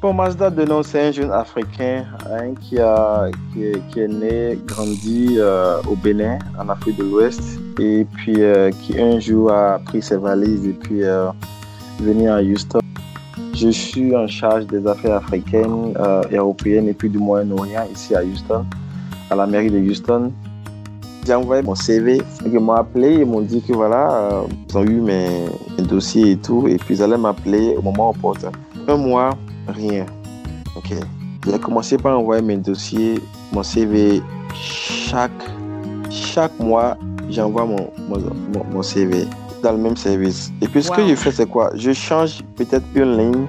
Bon, Mazda Denon, c'est un jeune Africain hein, qui, a, qui, est, né, grandi euh, au Bénin, en Afrique de l'Ouest, et puis euh, qui un jour a pris ses valises et puis euh, venu à Houston. Je suis en charge des affaires africaines, européennes et puis du Moyen-Orient ici à Houston, à la mairie de Houston. J'ai envoyé mon CV, ils m'ont appelé, ils m'ont dit que voilà, ils ont eu mes, mes, dossiers et tout, et puis ils allaient m'appeler au moment opportun. Un mois Rien. Ok. J'ai commencé par envoyer mes dossiers, mon CV. Chaque, chaque mois, j'envoie mon, mon, mon, CV dans le même service. Et puis, ce que je fais, c'est quoi? Je change peut-être une ligne.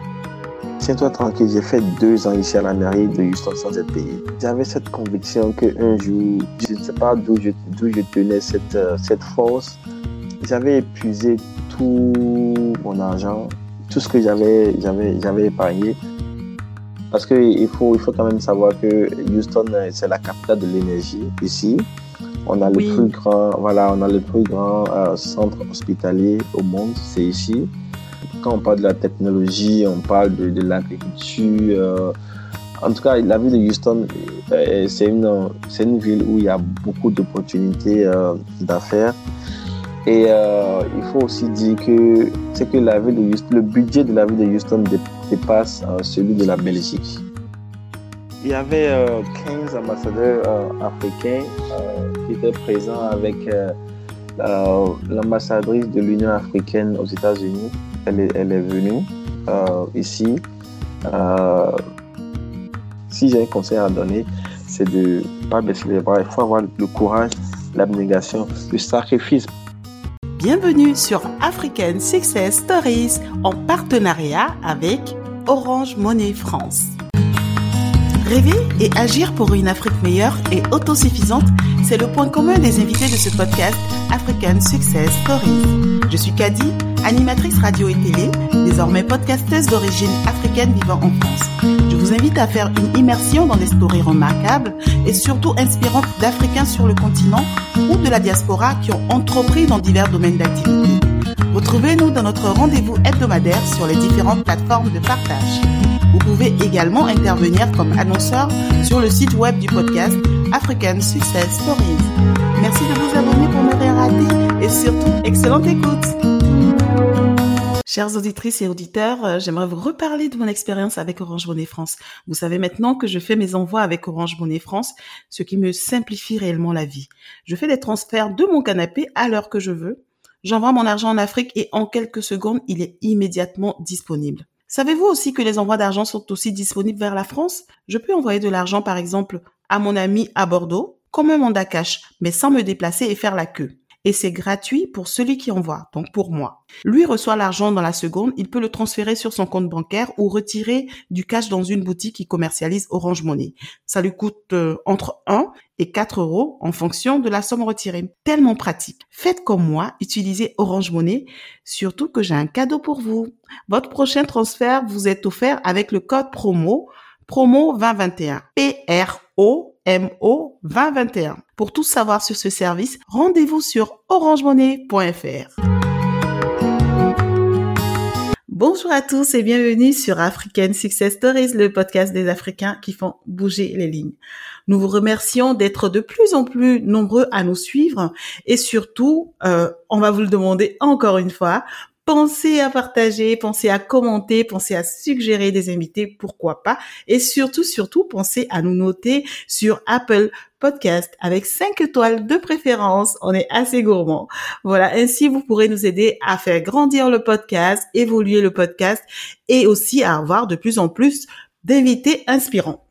Tiens-toi tranquille, j'ai fait deux ans ici à la mairie de Houston sans être payé. J'avais cette conviction qu'un jour, je ne sais pas d'où je, je tenais cette, euh, cette force. J'avais épuisé tout mon argent, tout ce que j'avais, j'avais, j'avais épargné. Parce qu'il faut, il faut quand même savoir que Houston, c'est la capitale de l'énergie ici. On a le plus grand, voilà, on a le plus grand euh, centre hospitalier au monde, c'est ici. Quand on parle de la technologie, on parle de, de l'agriculture. Euh, en tout cas, la ville de Houston, euh, c'est une, c'est une ville où il y a beaucoup d'opportunités d'affaires. Et euh, il faut aussi dire que c'est que la ville de le budget de la ville de Houston dépasse euh, celui de la Belgique. Il y avait 15 euh, ambassadeurs africains qui étaient présents avec l'ambassadrice de l'Union africaine aux États-Unis. Elle elle est venue ici. si j'ai un conseil à donner, c'est de ne pas baisser les bras. Il faut avoir le courage, l'abnégation, le sacrifice Bienvenue sur African Success Stories en partenariat avec Orange Money France. Rêver et agir pour une Afrique meilleure et autosuffisante, c'est le point commun des invités de ce podcast African Success Stories. Je suis Kadi, animatrice radio et télé, désormais podcasteuse d'origine africaine vivant en France. Je vous invite à faire une immersion dans des stories remarquables et surtout inspirantes d'Africains sur le continent ou de la diaspora qui ont entrepris dans divers domaines d'activité. Retrouvez-nous dans notre rendez-vous hebdomadaire sur les différentes plateformes de partage. Vous pouvez également intervenir comme annonceur sur le site web du podcast African Success Stories. Merci de vous abonner pour ne rien rater surtout, excellente écoute. Chères auditrices et auditeurs, euh, j'aimerais vous reparler de mon expérience avec Orange Monnaie France. Vous savez maintenant que je fais mes envois avec Orange Monnaie France, ce qui me simplifie réellement la vie. Je fais des transferts de mon canapé à l'heure que je veux. J'envoie mon argent en Afrique et en quelques secondes, il est immédiatement disponible. Savez-vous aussi que les envois d'argent sont aussi disponibles vers la France? Je peux envoyer de l'argent par exemple à mon ami à Bordeaux, comme un mandat cash, mais sans me déplacer et faire la queue et c'est gratuit pour celui qui envoie, donc pour moi. Lui reçoit l'argent dans la seconde, il peut le transférer sur son compte bancaire ou retirer du cash dans une boutique qui commercialise Orange Money. Ça lui coûte euh, entre 1 et 4 euros en fonction de la somme retirée. Tellement pratique. Faites comme moi, utilisez Orange Money, surtout que j'ai un cadeau pour vous. Votre prochain transfert vous est offert avec le code promo promo 2021. P-R-O MO 2021. Pour tout savoir sur ce service, rendez-vous sur orangemonnaie.fr. Bonjour à tous et bienvenue sur African Success Stories, le podcast des Africains qui font bouger les lignes. Nous vous remercions d'être de plus en plus nombreux à nous suivre et surtout, euh, on va vous le demander encore une fois, Pensez à partager, pensez à commenter, pensez à suggérer des invités, pourquoi pas. Et surtout, surtout, pensez à nous noter sur Apple Podcast avec 5 étoiles de préférence. On est assez gourmand. Voilà, ainsi vous pourrez nous aider à faire grandir le podcast, évoluer le podcast et aussi à avoir de plus en plus d'invités inspirants.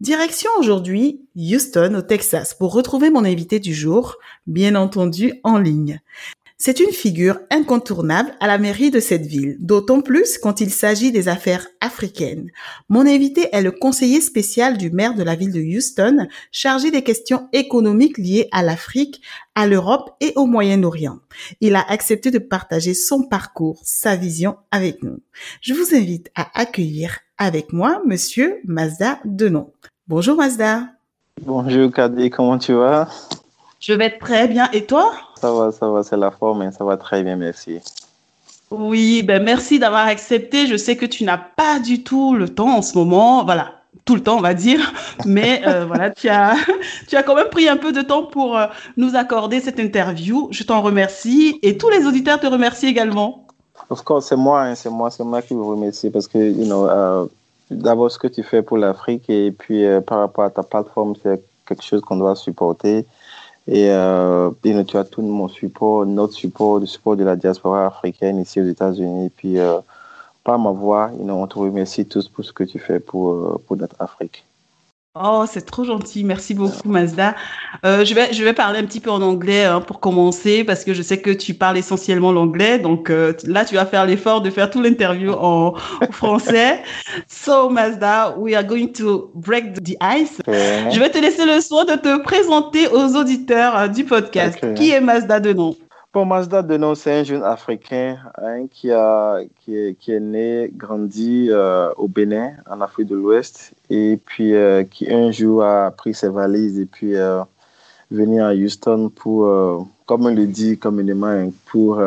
Direction aujourd'hui Houston au Texas pour retrouver mon invité du jour, bien entendu en ligne. C'est une figure incontournable à la mairie de cette ville, d'autant plus quand il s'agit des affaires africaines. Mon invité est le conseiller spécial du maire de la ville de Houston, chargé des questions économiques liées à l'Afrique, à l'Europe et au Moyen-Orient. Il a accepté de partager son parcours, sa vision avec nous. Je vous invite à accueillir avec moi monsieur Mazda Denon. Bonjour Mazda. Bonjour Kadi, comment tu vas? Je vais très bien et toi? Ça va, ça va, c'est la forme, ça va très bien, merci. Oui, ben merci d'avoir accepté. Je sais que tu n'as pas du tout le temps en ce moment. Voilà, tout le temps, on va dire. Mais euh, voilà, tu as, tu as quand même pris un peu de temps pour euh, nous accorder cette interview. Je t'en remercie et tous les auditeurs te remercient également. Of course, c'est moi, hein, c'est moi, c'est moi qui vous remercie parce que, you know, euh, d'abord ce que tu fais pour l'Afrique et puis par rapport à ta plateforme, c'est quelque chose qu'on doit supporter. Et euh, tu as tout mon support, notre support, le support de la diaspora africaine ici aux États-Unis. Et puis, euh, par ma voix, on te remercie tous pour ce que tu fais pour, euh, pour notre Afrique. Oh, c'est trop gentil. Merci beaucoup, Mazda. Euh, je, vais, je vais parler un petit peu en anglais hein, pour commencer parce que je sais que tu parles essentiellement l'anglais. Donc euh, là, tu vas faire l'effort de faire tout l'interview en, français. So, Mazda, we are going to break the ice. Je vais te laisser le soin de te présenter aux auditeurs euh, du podcast. Qui est Mazda de nom? Bon, Mazda de nom, c'est un jeune Africain hein, qui, a, qui est né, grandi euh, au Bénin, en Afrique de l'Ouest, et puis euh, qui un jour a pris ses valises et puis euh, venu à Houston pour, euh, comme on le dit communément, hein, pour,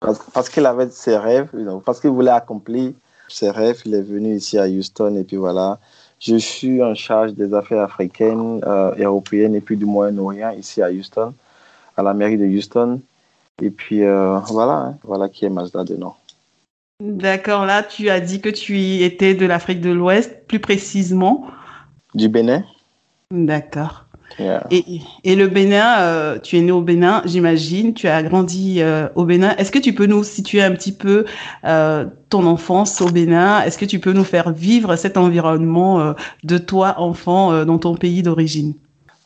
parce, parce qu'il avait ses rêves, parce qu'il voulait accomplir ses rêves, il est venu ici à Houston et puis voilà. Je suis en charge des affaires africaines, européennes et puis du Moyen-Orient ici à Houston à la mairie de Houston. Et puis euh, voilà, hein, voilà qui est Mazda de nom. D'accord, là tu as dit que tu étais de l'Afrique de l'Ouest, plus précisément. Du Bénin. D'accord. Et, et, le Bénin, euh, tu es né au Bénin, j'imagine, tu as grandi euh, au Bénin. Est-ce que tu peux nous situer un petit peu ton enfance au Bénin? Est-ce que tu peux nous faire vivre cet environnement de toi, enfant, dans ton pays d'origine?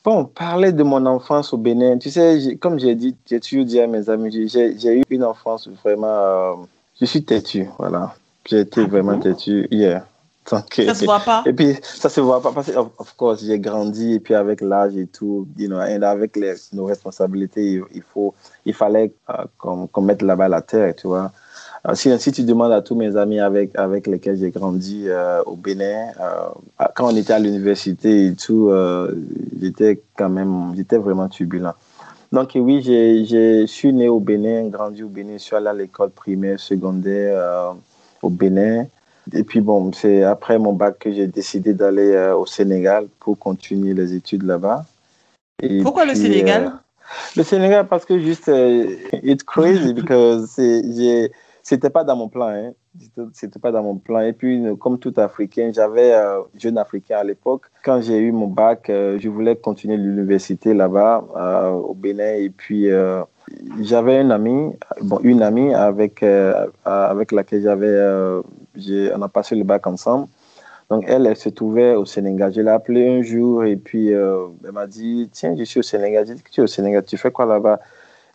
Bon, parler de mon enfance au Bénin, tu sais, comme j'ai dit, j'ai toujours dit à mes amis, j'ai eu une enfance vraiment. Euh, je suis têtu, voilà. J'ai été ah vraiment têtu hier. ça se voit pas? Et puis, ça se voit pas parce que, of, course, j'ai grandi et puis avec l'âge et tout, you know, avec les, nos responsabilités, il, faut, il fallait euh, qu'on mette là-bas la terre, tu vois. Euh, si, tu demandes à tous mes amis avec, avec lesquels j'ai grandi euh, au Bénin, euh, quand on était à l'université et tout, j'étais quand même, j'étais vraiment turbulent. Donc oui, je suis né au Bénin, grandi au Bénin, je suis allé à l'école primaire, secondaire au Bénin. Et puis bon, c'est après mon bac que j'ai décidé d'aller au Sénégal pour continuer les études là-bas. Pourquoi le Sénégal? Le Sénégal parce que juste, it's crazy because j'ai c'était pas dans mon plan. Hein. C'était pas dans mon plan. Et puis, comme tout Africain, j'avais euh, jeune Africain à l'époque. Quand j'ai eu mon bac, euh, je voulais continuer l'université là-bas euh, au Bénin. Et puis, j'avais une amie, bon, une amie avec avec laquelle j'avais, on a passé le bac ensemble. Donc, elle, elle se trouvait au Sénégal. Je l'ai appelée un jour et puis elle m'a dit Tiens, je suis au Sénégal. J'ai dit tu es au Sénégal, tu fais quoi là-bas?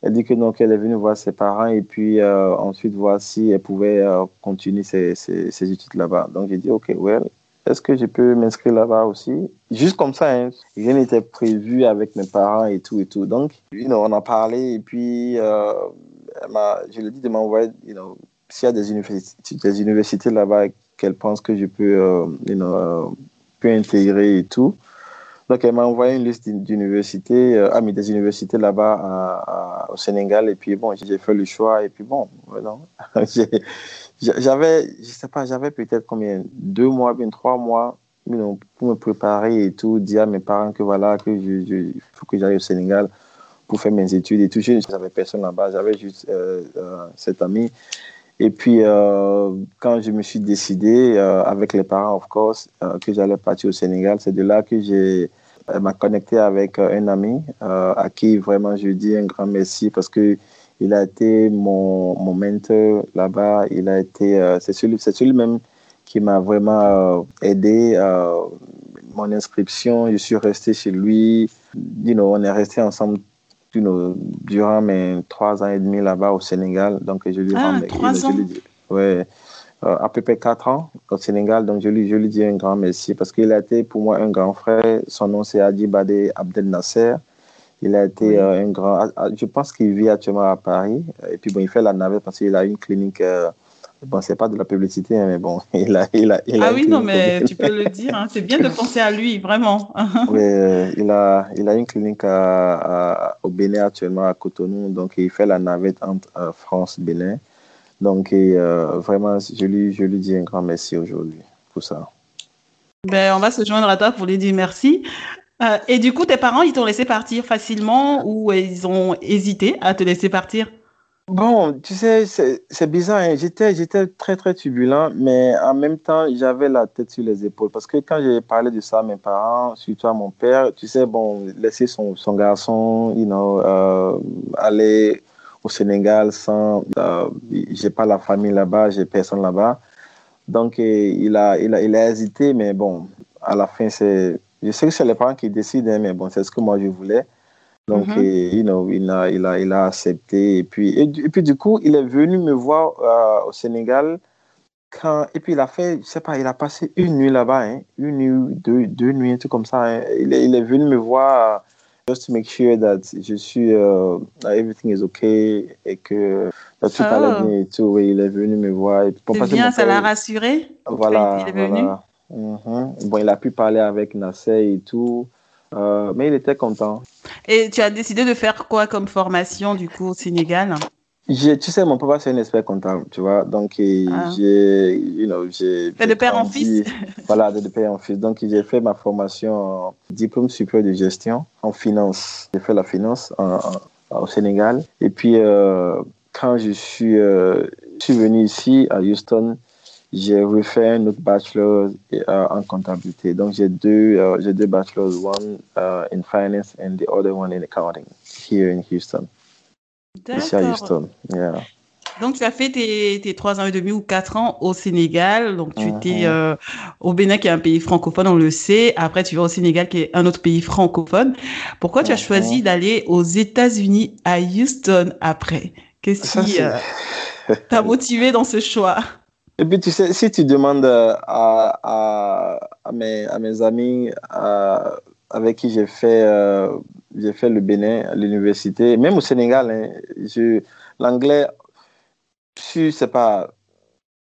Elle dit que donc elle est venue voir ses parents et puis euh, ensuite voir si elle pouvait euh, continuer ses, ses, études là-bas. Donc j'ai dit ok, well, est-ce que je peux m'inscrire là-bas aussi? Juste comme ça, hein. rien n'était prévu avec mes parents et tout et tout. Donc on a parlé et puis euh, je lui ai dit de m'envoyer, you know, s'il y a des universités, des universités là-bas qu'elle pense que je peux, you know, peux intégrer et tout. Donc, elle m'a envoyé une liste d'universités, euh, ah, des universités là-bas au Sénégal. Et puis, bon, j'ai fait le choix. Et puis, bon, j'avais, je sais pas, j'avais peut-être combien, deux mois, bien trois mois pour me préparer et tout, dire à mes parents que voilà, que je, faut que j'aille au Sénégal pour faire mes études et tout. Je n'avais personne là-bas, j'avais juste euh, euh, cet ami. Et puis, quand je me suis décidé, avec les parents, of course, que j'allais partir au Sénégal, c'est de là que j'ai m'a connecté avec euh, un ami euh, à qui vraiment je dis un grand merci parce que il a été mon, mon mentor là-bas. Il a été, euh, c'est celui, c'est celui même qui m'a vraiment aidé. mon inscription, je suis resté chez lui. You know, on est resté ensemble you know, durant mes trois ans et demi là-bas au Sénégal. Donc, je lui ah, trois ans. ouais, euh, à peu près quatre ans au Sénégal. Donc, je lui, je lui dis un grand merci parce qu'il a été pour moi un grand frère. Son nom, c'est Adibade Abdel Nasser. Il a été euh, un grand. Ah, ah, je pense qu'il vit actuellement à Paris. Et puis, bon, il fait la navette parce qu'il a une clinique. Euh, bon, c'est pas de la publicité, hein, mais bon, il a. Il a, il a ah oui, non, mais tu peux le dire. Hein. C'est bien de penser à lui, vraiment. oui, il, a, il a une clinique à, au Bénin actuellement, à Cotonou. Donc, il fait la navette entre France-Bénin. Donc, et, vraiment, je lui, je lui dis un grand merci aujourd'hui pour ça. Ben, on va se joindre à toi pour lui dire merci. et du coup, tes parents, ils t'ont laissé partir facilement ou ils ont hésité à te laisser partir? Bon, tu sais, c'est bizarre. Hein. J'étais, j'étais très, très turbulent, mais en même temps, j'avais la tête sur les épaules. Parce que quand j'ai parlé de ça à mes parents, surtout à mon père, tu sais, bon, laisser son, son garçon, you know, euh, aller au Sénégal sans. Euh, j'ai pas la famille là-bas, j'ai personne là-bas. Donc, il a, il, a, il a hésité, mais bon, à la fin, c'est. Je sais que c'est les parents qui décident, hein, mais bon, c'est ce que moi je voulais. Donc, mm you know, il, a, il, a, il a accepté. Et puis, et, puis, du coup, il est venu me voir euh, au Sénégal. Quand, et puis, il a fait, je sais pas, il a passé une nuit là-bas, hein, une nuit, deux, deux nuits, un truc comme ça. Hein. Il, est, il, est, venu me voir just to make sure that je suis, uh, everything is okay et que tout oh. allait bien et tout. il est venu me voir. C'est bien, ça l'a rassuré? Voilà. Il est venu? Voilà. Mm-hmm. Bon, il a pu parler avec Nasser et tout. Euh, mais il était content. Et tu as décidé de faire quoi comme formation du coup au Sénégal? Tu sais, mon papa c'est un expert comptable, tu vois. Donc ah. j'ai, you know, j'ai. de père en fils. voilà, de, père en fils. Donc j'ai fait ma formation en diplôme supérieur de gestion en finance. J'ai fait la finance au Sénégal. Et puis euh, quand je suis, euh, je suis venu ici à Houston, j'ai refait un autre bachelor euh, en comptabilité. Donc, j'ai deux, euh, j'ai deux bachelors, one uh, in finance and the other one in accounting, here in Houston. Ici à Houston, yeah. Donc, tu as fait tes, trois ans et demi ou quatre ans au Sénégal. Donc, tu étais mm-hmm. euh, au Bénin, qui est un pays francophone, on le sait. Après, tu vas au Sénégal, qui est un autre pays francophone. Pourquoi tu as choisi mm-hmm. d'aller aux États-Unis, à Houston, après? Qu'est-ce qui t'a motivé dans ce choix? Et puis, tu sais, si tu demandes euh, à, à, à, mes, à mes, amis à, avec qui j'ai fait, euh, j'ai fait le Bénin à l'université, même au Sénégal, hein, l'anglais, tu sais pas,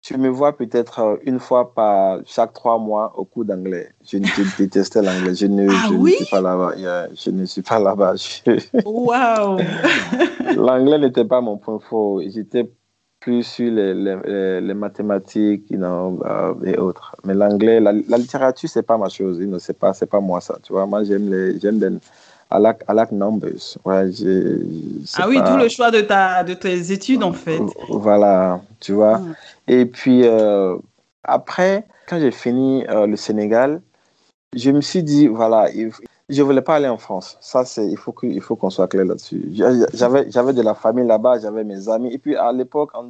tu me vois peut-être euh, une fois par chaque trois mois au cours d'anglais. Je, détestais l'anglais. Je, ne, ah je oui? ne suis pas là-bas. je ne suis pas là-bas. Wow! l'anglais n'était pas mon point fort. J'étais plus sur les, les, les mathématiques you know, euh, et autres. Mais l'anglais, la, la, littérature, c'est pas ma chose. You know, c'est pas, c'est pas moi ça. Tu vois, moi j'aime les, j'aime les, I like, I like numbers. Ouais, ah oui, tout le choix de ta, de tes études en fait. Voilà, tu vois. Mm. Et puis euh, après, quand j'ai fini euh, le Sénégal, je me suis dit voilà, il, je voulais pas aller en France. Ça, c'est, il faut qu'il faut qu'on soit clair là-dessus. J'avais, j'avais de la famille là-bas, j'avais mes amis. Et puis, à l'époque, en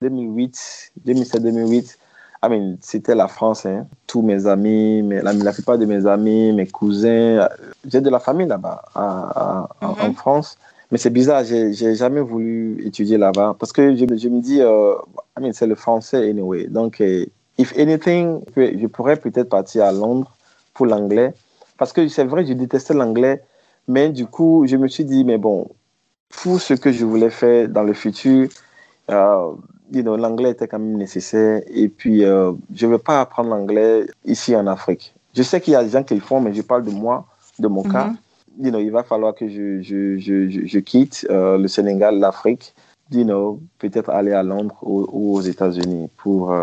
2008, 2007-2008, I mean, c'était la France. Hein. Tous mes amis, la, la, plupart de mes amis, mes cousins, j'ai de la famille là-bas, à, à, en. France. Mais c'est bizarre, j'ai, jamais voulu étudier là-bas parce que je, je me dis, euh, I mean, c'est le français anyway. Donc, euh, if anything, je pourrais peut-être partir à Londres pour l'anglais parce que c'est vrai, je détestais l'anglais, mais du coup, je me suis dit, mais bon, pour ce que je voulais faire dans le futur, euh, you know, l'anglais était quand même nécessaire. Et puis, euh, je ne vais pas apprendre l'anglais ici en Afrique. Je sais qu'il y a des gens qui le font, mais je parle de moi, de mon cas. Mhm. You know, il va falloir que je, je, je, je quitte euh, le Sénégal, l'Afrique, you know, peut-être aller à Londres ou, ou aux États-Unis pour,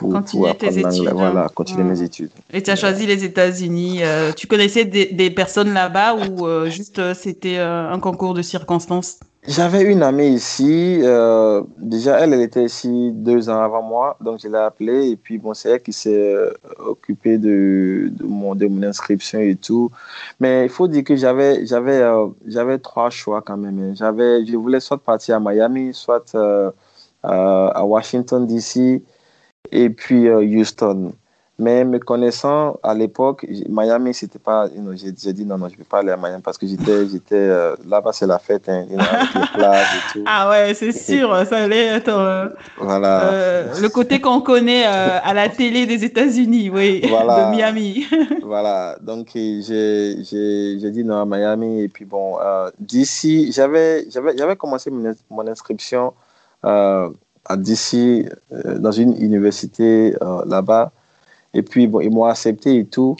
pour continuer tes études. Voilà, continuer mes études. Et tu as choisi les États-Unis. Euh, tu connaissais des, des personnes là-bas ou euh, juste euh, c'était un concours de circonstances? J'avais une amie ici. déjà, elle, elle était ici deux ans avant moi, donc je l'ai appelée. Et puis, bon, c'est elle qui s'est occupée de, de, mon, de mon inscription et tout. Mais il faut dire que j'avais, j'avais, j'avais trois choix quand même. Hein. J'avais, je voulais soit partir à Miami, soit à Washington, D.C et puis euh, Houston. Mais me connaissant à l'époque, Miami, c'était pas. You know, j'ai, dit non, non, je ne peux pas aller à Miami parce que j'étais, j'étais euh, là-bas, c'est la fête, hein, you know, avec les plages et tout. Ah ouais, c'est sûr, ça allait être euh, voilà. le côté qu'on connaît à la télé des États-Unis, oui, de Miami. voilà, donc j'ai, j'ai, j'ai dit non à Miami. Et puis bon, d'ici, j'avais, j'avais, j'avais commencé mon, mon inscription à DC, euh, dans une université euh, là-bas. Et puis, bon, ils m'ont accepté et tout.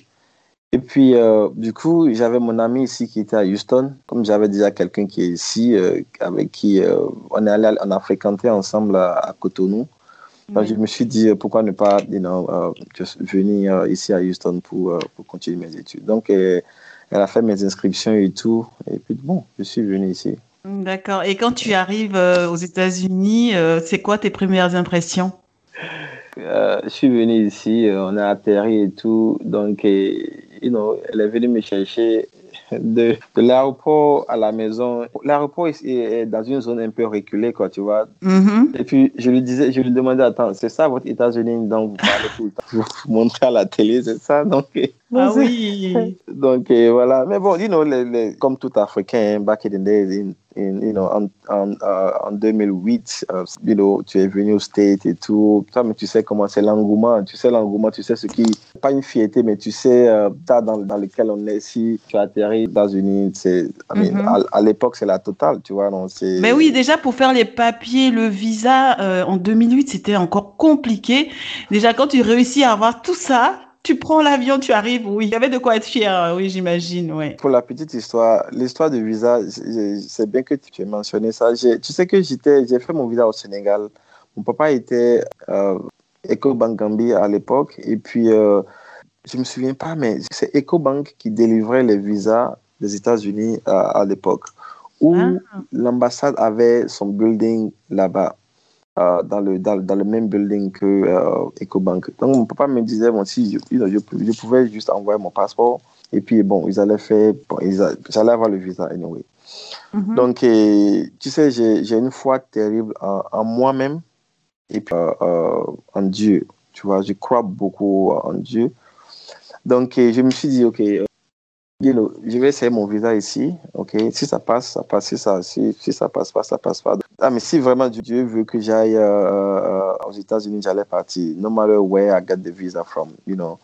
Et puis, euh, du coup, j'avais mon ami ici qui était à Houston. Comme j'avais déjà quelqu'un qui est ici, avec qui on, est allé, on a fréquenté ensemble à, Cotonou. Donc, je me suis dit, pourquoi ne pas you know, venir ici à Houston pour, pour continuer mes études. Donc, elle a fait mes inscriptions et tout. Et puis, bon, je suis venu ici. D'accord. Et quand tu arrives aux États-Unis, c'est quoi tes premières impressions? Je suis venu ici, on a atterri et tout. Donc, you know, elle est venue me chercher de, de l'aéroport à la maison. L'aéroport est, dans une zone un peu reculée, quoi, tu vois. Mm-hmm. Et puis, je lui disais, je lui demandais, attends, c'est ça votre États-Unis? Dont vous parlez tout le temps, vous montrez à la télé, c'est ça? Donc, ah oui. Donc, voilà. Mais bon, you know, comme tout Africain, back in the days, in, you know, en, en, uh, en 2008, uh, you know, tu es venu au State et tout. Mais tu sais comment c'est l'engouement. Tu sais l'engouement, tu sais ce qui, pas une fierté, mais tu sais, euh, dans, dans lequel on est. Si tu atterris aux États-Unis, c'est, mm-hmm. à, l'époque, c'est la totale, tu vois. Non, c'est... Mais oui, déjà, pour faire les papiers, le visa, euh, en 2008, c'était encore compliqué. Déjà, quand tu réussis à avoir tout ça, tu prends l'avion, tu arrives, oui. Il y avait de quoi être fier, oui, j'imagine, oui. Pour la petite histoire, l'histoire du visa, c'est bien que tu aies mentionné ça. Tu sais que j'étais, j'ai fait mon visa au Sénégal. Mon papa était euh, EcoBank Gambie à l'époque. Et puis, euh, je me souviens pas, mais c'est EcoBank qui délivrait les visas des États-Unis à l'époque, où ah. l'ambassade avait son building là-bas. Euh, dans, le, dans, dans, le même building que euh, EcoBank. Donc, mon papa me disait, bon, si je, je, pouvais juste envoyer mon passeport, et puis, bon, ils allaient faire, bon, j'allais avoir le visa anyway. Mm-hmm. Donc, tu sais, j'ai une foi terrible en, moi-même et puis euh, en Dieu. Tu vois, je crois beaucoup en Dieu. Donc, je me suis dit, OK, je vais essayer mon visa ici, ok? Si ça passe, ça passe. Si ça, si, si ça passe pas, ça passe pas. Ah, mais si vraiment Dieu veut que j'aille euh, euh, aux États-Unis, j'allais partir. No matter where I get the visa from, you know.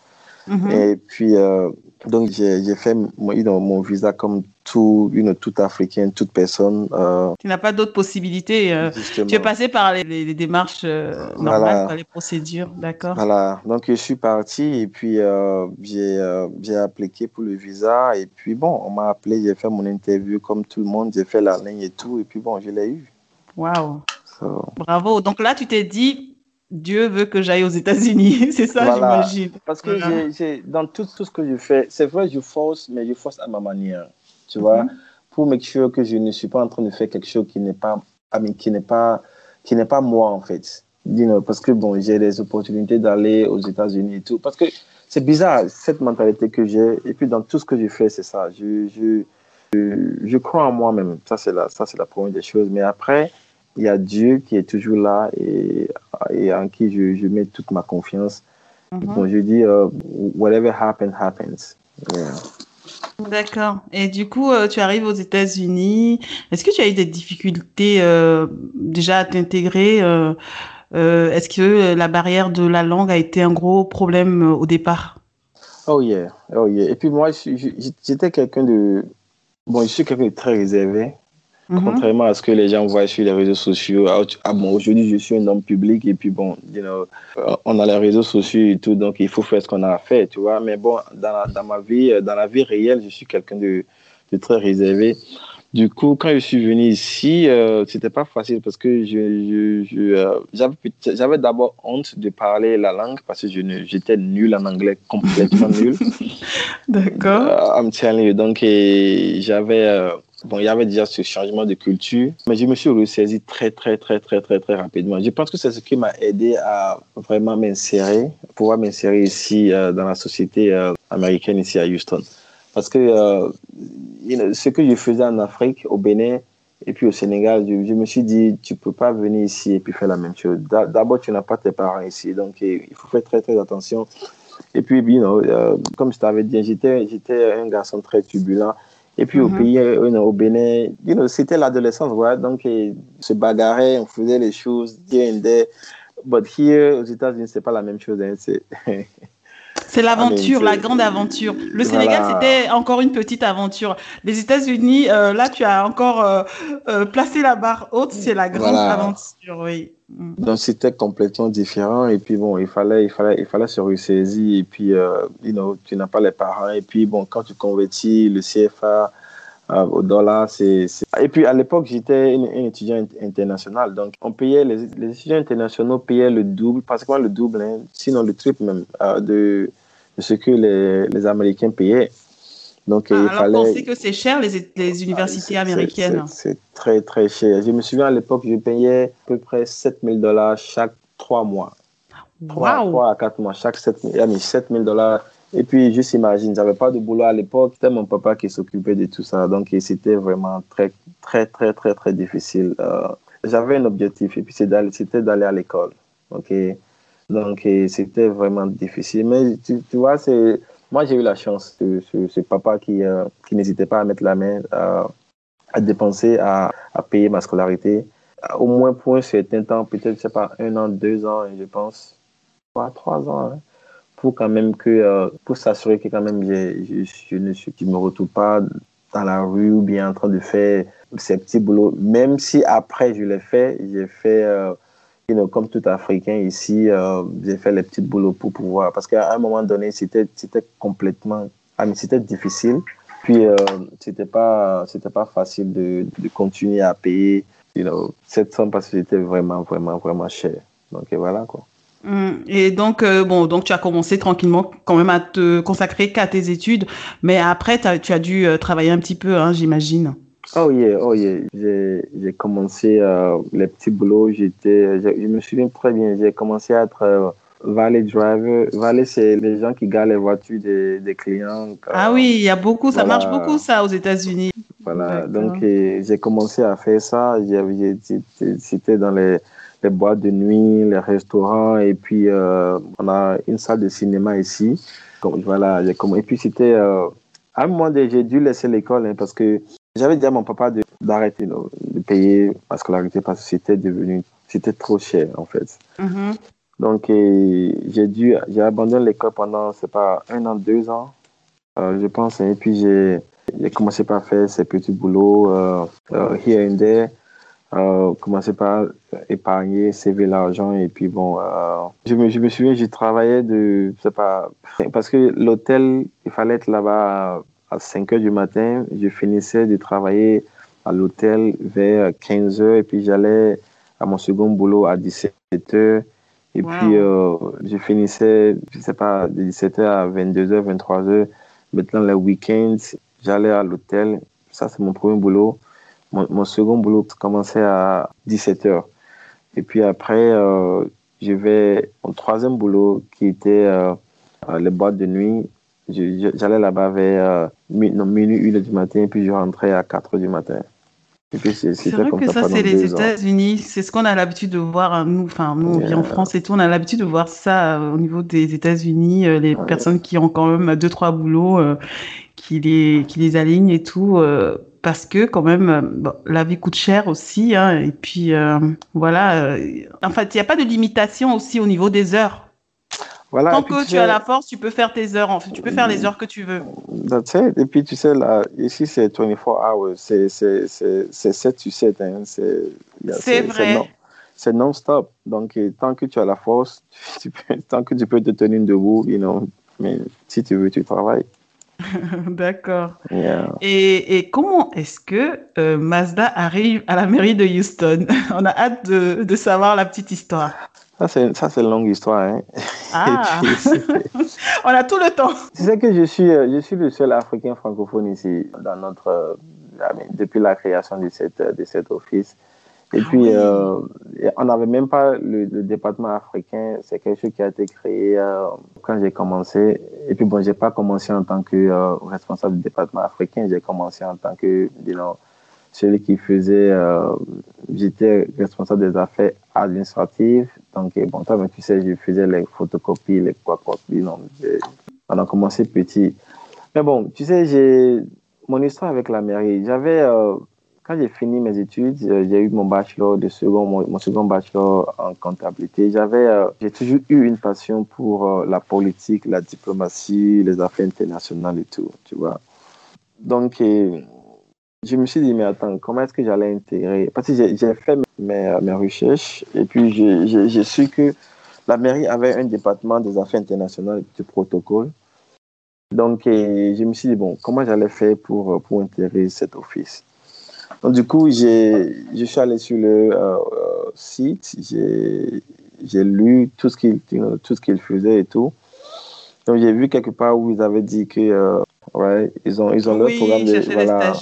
Mm-hmm. Et puis, euh, donc, j'ai fait mon, visa comme tout, you know, tout Africain, toute personne. Euh, tu n'as pas d'autres possibilités. Euh, tu es passé par les, les, démarches normales, par les procédures, d'accord Voilà, donc je suis parti et puis j'ai appliqué pour le visa. Et puis bon, on m'a appelé, j'ai fait mon interview comme tout le monde, j'ai fait la ligne et tout. Et puis bon, je l'ai eu. Waouh Bravo. Donc là, tu t'es dit, Dieu veut que j'aille aux États-Unis. c'est ça, j'imagine. Parce que dans tout, tout, ce que je fais, c'est vrai, je force, mais je force à ma manière tu vois, mm-hmm. pour make sure que je ne suis pas en train de faire quelque chose qui n'est pas, qui n'est pas, qui n'est pas moi en fait. parce que bon, j'ai des opportunités d'aller aux États-Unis et tout. Parce que c'est bizarre cette mentalité que j'ai. Et puis dans tout ce que je fais, c'est ça. Je, je, je, crois en moi-même. Ça c'est la, ça c'est la première des choses. Mais après, il y a Dieu qui est toujours là et, et en qui je, je, mets toute ma confiance. Mm-hmm. Bon, je dis, uh, whatever happens, happens. D'accord. Et du coup, euh, tu arrives aux États-Unis. Est-ce que tu as eu des difficultés euh, déjà à t'intégrer euh, Est-ce que la barrière de la langue a été un gros problème au départ? Oh yeah, oh yeah. Et puis moi, j'étais quelqu'un de... Bon, je suis quelqu'un de très réservé. Mhm. Contrairement à ce que les gens voient sur les réseaux sociaux. Ah, ah, bon, aujourd'hui, je suis un homme public et puis bon, you know, euh, on a les réseaux sociaux et tout, donc il faut faire ce qu'on a à faire, tu vois. Mais bon, dans, dans ma vie, euh, dans la vie réelle, je suis quelqu'un de, de, très réservé. Du coup, quand je suis venu ici, euh, c'était pas facile parce que je, je, j'avais d'abord honte de parler la langue parce que j'étais nul en anglais, complètement nul. D'accord. I'm telling you. Donc, j'avais Bon, il y avait déjà ce changement de culture, mais je me suis ressaisi très, très, très, très, très, très rapidement. Je pense que c'est ce qui m'a aidé à vraiment m'insérer, pouvoir m'insérer ici euh, dans la société euh, américaine, ici à Houston. Parce que euh, ce que je faisais en Afrique, au Bénin et puis au Sénégal, je, me suis dit, tu peux pas venir ici et puis faire la même chose. D'abord, tu n'as pas tes parents ici, donc il faut faire très, très attention. Et puis, you know, comme je t'avais dit, j'étais un garçon très turbulent. Et puis au mhm. pays, euh, au Bénin, you know, c'était l'adolescence, voilà. Donc, on se bagarrait, on faisait les choses here and there. But here, aux États-Unis, c'est pas la même chose. Hein, C'est l'aventure, la grande aventure. Le Sénégal, c'était encore une petite aventure. Les États-Unis, euh, là, tu as encore euh, euh, placé la barre haute. C'est la grande aventure, oui. Mm. Donc c'était complètement différent et puis bon il fallait il fallait il fallait se ressaisir et puis you know, tu n'as pas les parents et puis bon quand tu convertis le CFA au dollar c'est et puis à l'époque j'étais un, étudiant international donc on payait les, les, étudiants internationaux payaient le double pratiquement le double hein, sinon le triple même de de ce que les, les Américains payaient. Donc, ah, il alors fallait... pensez que c'est cher, les, les universités américaines C'est très, très cher. Je me souviens à l'époque, je payais à peu près 7000 dollars chaque trois mois. Trois, wow. à quatre mois, chaque 7000 ah, dollars. Et puis, juste imagine, j'avais pas de boulot à l'époque. C'était mon papa qui s'occupait de tout ça. Donc, c'était vraiment très, très, très, très, très difficile. Euh, j'avais un objectif et puis c'était d'aller à l'école. OK donc, c'était vraiment difficile. Mais tu, vois, c'est moi, j'ai eu la chance ce, papa qui, euh, qui n'hésitait pas à mettre la main, à, à dépenser, à, à, payer ma scolarité. Au moins pour un certain temps, peut-être, je sais pas, un an, deux ans, je pense, trois, trois ans, hein, pour quand même que, euh, pour s'assurer que quand même, je, je, ne me retrouve pas dans la rue ou bien en train de faire ces petits boulots. Même si après, je l'ai fait, j'ai fait, euh, comme tout Africain ici, euh, j'ai fait les petits boulots pour pouvoir. Parce qu'à un moment donné, c'était complètement. Ah, c'était difficile. Puis, euh, c'était pas, pas facile de, de, continuer à payer you know, cette somme parce que c'était vraiment, vraiment, vraiment cher. Donc, voilà quoi. Hum, et donc, euh, bon, donc tu as commencé tranquillement quand même à te consacrer qu'à tes études, mais après, tu as dû euh, travailler un petit peu, hein, j'imagine. Oh yeah, oh yeah. J'ai commencé euh, les petits boulots. J'étais, je, me souviens très bien. J'ai commencé à être euh, valet driver. Valet, c'est les gens qui garent les voitures des, des clients. ah oui, il y a beaucoup, ça marche beaucoup ça aux États-Unis. Voilà, donc j'ai commencé à faire ça. C'était dans les, les, boîtes de nuit, les restaurants, et puis euh, on a une salle de cinéma ici. Donc, voilà, et puis c'était à un moment donné, j'ai dû laisser l'école hein, parce que j'avais dit à mon papa d'arrêter de, payer ma scolarité parce que c'était devenu, c'était trop cher en fait. Mm-hmm. Donc j'ai dû, j'ai abandonné l'école pendant, c'est pas un an, deux ans, euh, je pense. Et puis j'ai, commencé par faire ces petits boulots euh, euh, here and there. Euh, commencé par épargner, sauver l'argent et puis bon, je me, je me souviens, j'ai travaillé de, c'est pas, parce que l'hôtel, il fallait être là-bas à 5 heures du matin. Je finissais de travailler à l'hôtel vers 15 heures et puis j'allais à mon second boulot à 17 heures. Et puis, euh, je finissais, je sais pas, de 17h à 22h, 23h. Maintenant, les week-ends, j'allais à l'hôtel. Ça, c'est mon premier boulot. Mon, second boulot commençait à 17h. Et puis après, euh, je vais mon troisième boulot qui était euh, les boîtes de nuit. J'allais là-bas vers euh, minuit, 1 du matin, puis je rentrais à 4 du matin. C'est vrai que ça, c'est les États-Unis. C'est ce qu'on a l'habitude de voir. Hein, nous, enfin, nous, on vit en France et tout. On a l'habitude de voir ça euh, au niveau des États-Unis. Euh, les personnes qui ont quand même deux, trois boulots, qui, les, qui les alignent et tout. parce que, quand même, la vie coûte cher aussi. Hein, et puis, voilà. en fait, il n'y a pas de limitation aussi au niveau des heures. Tant que tu, as la force, tu peux faire tes heures. En fait. Tu peux faire les heures que tu veux. That's it. Et puis, tu sais, là, ici, c'est 24 hours. C'est 7 sur 7. Hein. C'est vrai. C'est non-stop. Donc, tant que tu as la force, tu peux, tant que tu peux te tenir debout, you know, mais si tu veux, tu travailles. D'accord. Et, et, comment est-ce que euh, Mazda arrive à la mairie de Houston? On a hâte de, de savoir la petite histoire. Ça, c'est une longue histoire. Hein. Ah. On a tout le temps. Tu sais que je suis, euh, je suis le seul Africain francophone ici, dans notre, euh, depuis la création de, cette, de cet office. Et ah puis, euh, on n'avait même pas le, département africain. C'est quelque chose qui a été créé quand j'ai commencé. Et puis, bon, j'ai pas commencé en tant que responsable du département africain. J'ai commencé en tant que, celui qui faisait, j'étais responsable des affaires administratives donc, bon, toi, tu sais, je faisais les photocopies, les quoi copies. on a commencé petit. Mais bon, tu sais, j'ai mon histoire avec la mairie. J'avais, euh, quand j'ai fini mes études, j'ai eu mon bachelor de second, mon, second bachelor en comptabilité. J'avais, j'ai toujours eu une passion pour la politique, la diplomatie, les affaires internationales et tout, tu vois. Donc, je me suis dit, mais attends, comment est-ce que j'allais intégrer? Parce que j'ai fait mes, mes, recherches et puis j'ai su que la mairie avait un département des affaires internationales du protocole. Donc, je me suis dit, bon, comment j'allais faire pour, pour intégrer cet office? Donc, du coup, je suis allé sur le euh, site, j'ai lu tout ce qu'il faisait et tout. Donc, j'ai vu quelque part où ils avaient dit que euh, Ouais, ils ont, ils ont leur programme de. Voilà,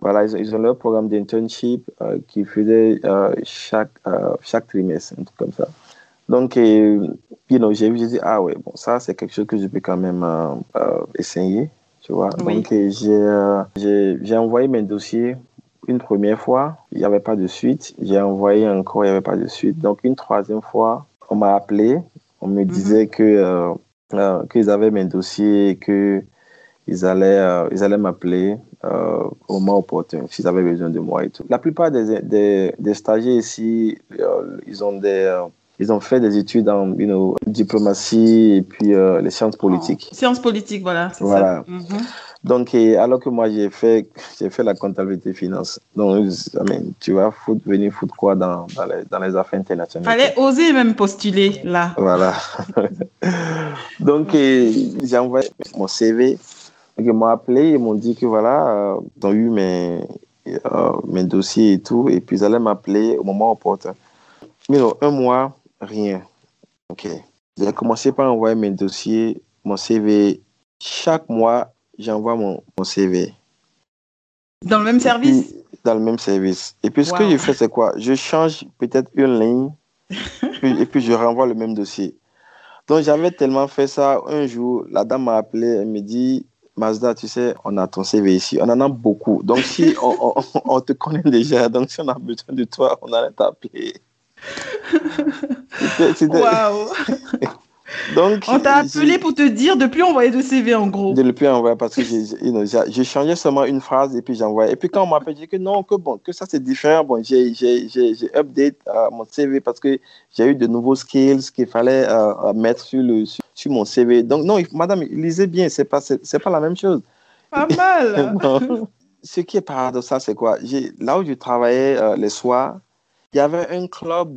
voilà ils, ont, ils, ont, leur programme d'internship euh, qui faisait euh, chaque, euh, chaque trimestre, un truc comme ça. Donc, you know, j'ai vu, j'ai dit, ah ouais, bon, ça, c'est quelque chose que je peux quand même essayer, tu vois. Donc, j'ai, envoyé mes dossiers une première fois, il n'y avait pas de suite. J'ai envoyé encore, il n'y avait pas de suite. Donc, une troisième fois, on m'a appelé, on me mhm. disait que qu'ils avaient mes dossiers et que ils allaient, euh, ils allaient m'appeler euh, au moment opportun s'ils avaient besoin de moi et tout. La plupart des, des, des stagiaires ici, euh, ils ont des ils ont fait des études en you know, diplomatie et puis les sciences politiques. Oh, sciences politiques, voilà. Voilà. Ça. Mhm. Donc, alors que moi, j'ai fait, j'ai fait la comptabilité finance. Donc, tu vas foutre, venir foutre quoi dans, dans, les, dans les affaires internationales? Fallait oser même postuler là. Voilà. Donc, j'ai envoyé mon CV ils m'ont appelé, ils m'ont dit que voilà, euh, ils ont eu mes, euh, mes dossiers et tout, et puis ils allaient m'appeler au moment opportun. Mais non, un mois, rien. Ok. J'ai commencé par envoyer mes dossiers, mon CV. Chaque mois, j'envoie mon, mon CV. Dans le même service? Dans le même service. Et puis ce que je fais, c'est quoi? Je change peut-être une ligne, et puis je renvoie le même dossier. Donc j'avais tellement fait ça, un jour, la dame m'a appelé, elle me dit, Mazda, tu sais, on a ton CV ici, on en a beaucoup. Donc, si on, te connaît déjà, donc si on a besoin de toi, on allait t'appeler. Waouh! Donc, on t'a appelé pour te dire de plus envoyer de CV en gros. De ne plus envoyer parce que j'ai changé seulement une phrase et puis j'envoie. Et puis quand on m'appelle, je dis que non, que bon, que ça c'est différent. Bon, j'ai update euh, mon CV parce que j'ai eu de nouveaux skills qu'il fallait euh, mettre sur, le, sur, mon CV. Donc non, madame, lisez bien, c'est pas, c'est pas la même chose. Pas mal. Ce qui est paradoxal, c'est quoi? Là où je travaillais euh, les soirs, il y avait un club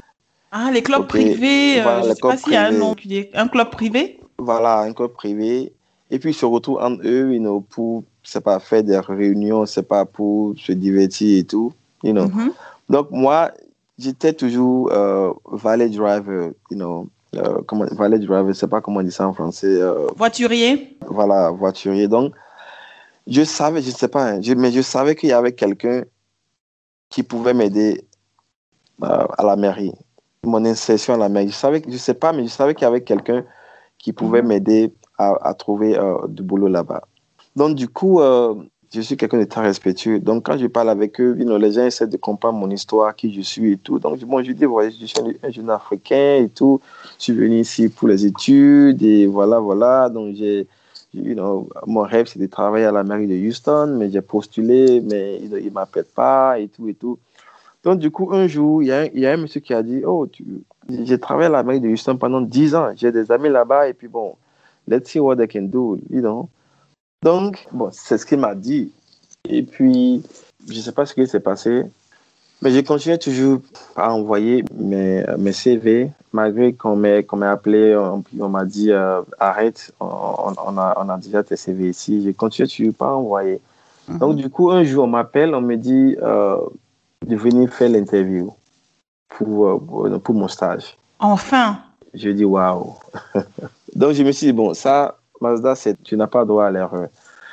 ah, les clubs privés, euh, je ne sais pas s'il y a un nom. Un club privé Voilà, un club privé. Et puis, se retrouvent entre eux, you know, pour, c'est pas faire des réunions, c'est pas pour se divertir et tout, you know. Mm-hmm. Donc, moi, j'étais toujours euh, valet driver, you know. Euh, comment, valet driver, je sais pas comment on dit ça en français. Euh, voiturier Voilà, voiturier. Donc, je savais, je sais pas, hein, mais je savais qu'il y avait quelqu'un qui pouvait m'aider à la mairie mon insertion à la mer. Je savais, je sais pas, mais je savais qu'il y avait quelqu'un qui pouvait mhm. m'aider à, à, trouver euh, du boulot là-bas. Donc, du coup, euh, je suis quelqu'un de très respectueux. Donc, quand je parle avec eux, les gens essaient de comprendre mon histoire, qui je suis et tout. Donc, bon, je dis, voilà, je suis un jeune Africain et tout. Je suis venu ici pour les études et voilà, voilà. Donc, j'ai, you know, mon rêve, c'est de travailler à la mairie de Houston, mais j'ai postulé, mais ils ne m'appellent pas et tout et tout. Donc, du coup, un jour, il y, a, y a un monsieur qui a dit Oh, j'ai travaillé à la mairie de Houston pendant 10 ans. J'ai des amis là-bas. Et puis, bon, let's see what they can do. You know? Donc, bon, c'est ce qu'il m'a dit. Et puis, je ne sais pas ce qui s'est passé. Mais j'ai continué toujours à envoyer mes, mes CV, malgré qu'on m'ait appelé, on, on m'a dit euh, arrête, on, on, a, on a déjà tes CV ici. J'ai continué toujours à envoyer. Mm-hmm. Donc, du coup, un jour, on m'appelle, on me dit euh, de venir faire l'interview pour, euh, pour mon stage. Enfin Je dis waouh Donc je me suis dit, bon, ça, Mazda, tu n'as pas droit à l'erreur.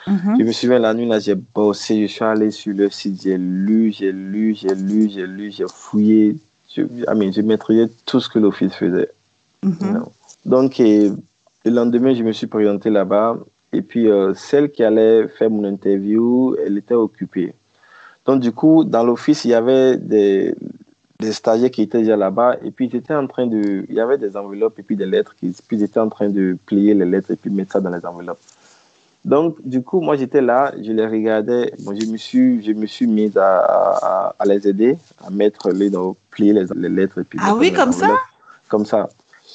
Mm-hmm. Je me souviens, la nuit, là, j'ai bossé, je suis allé sur le site, j'ai lu, j'ai lu, j'ai lu, j'ai lu, j'ai fouillé. Je, I je maîtrisais tout ce que l'office faisait. Mm-hmm. Donc, le lendemain, je me suis présenté là-bas. Et puis, euh, celle qui allait faire mon interview, elle était occupée. Donc, du coup, dans l'office, il y avait des, des stagiaires qui étaient déjà là-bas et puis ils étaient en train de. Il y avait des enveloppes et puis des lettres, qui, puis ils étaient en train de plier les lettres et puis mettre ça dans les enveloppes. Donc, du coup, moi, j'étais là, je les regardais. Bon, je me suis, je me suis mis à, à, les aider, à mettre les, plier les, les lettres. Puis ah oui, comme ça? Comme ça.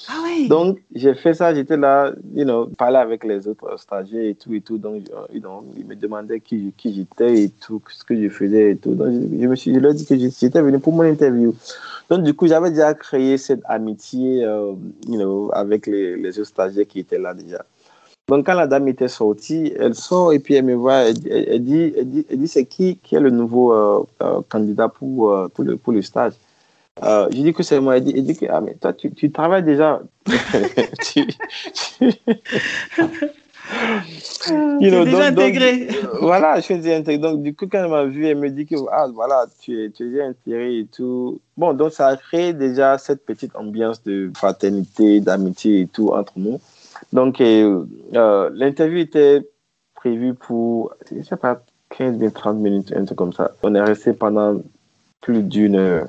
Ah. Donc, j'ai fait ça, j'étais là, you know, parler avec les autres stagiaires et tout et tout. Donc, you know, ils me demandaient qui, qui j'étais et tout, ce que je faisais et tout. Donc, je, me suis, je leur ai dit que j'étais venu pour mon interview. Donc, du coup, j'avais déjà créé cette amitié, euh, you know, avec les, les autres stagiaires qui étaient là déjà. Donc, quand la dame était sortie, elle sort et puis elle me voit, elle, dit, elle dit, elle dit c'est qui, qui est le nouveau euh, euh, candidat pour, pour, le, pour le stage? Euh, je dis que c'est moi. Il dit, dit que ah, mais toi, tu, tu travailles déjà. tu, tu... you know, déjà intégré. voilà, je suis déjà intégré. Donc, du coup, quand elle m'a vu, elle me dit que ah, voilà, tu es, tu es déjà intégré et tout. Bon, donc, ça a créé déjà cette petite ambiance de fraternité, d'amitié et tout entre nous. Donc, euh, euh l'interview était prévue pour, je sais pas, 15-30 minutes, un truc comme ça. On est resté pendant plus d'une heure.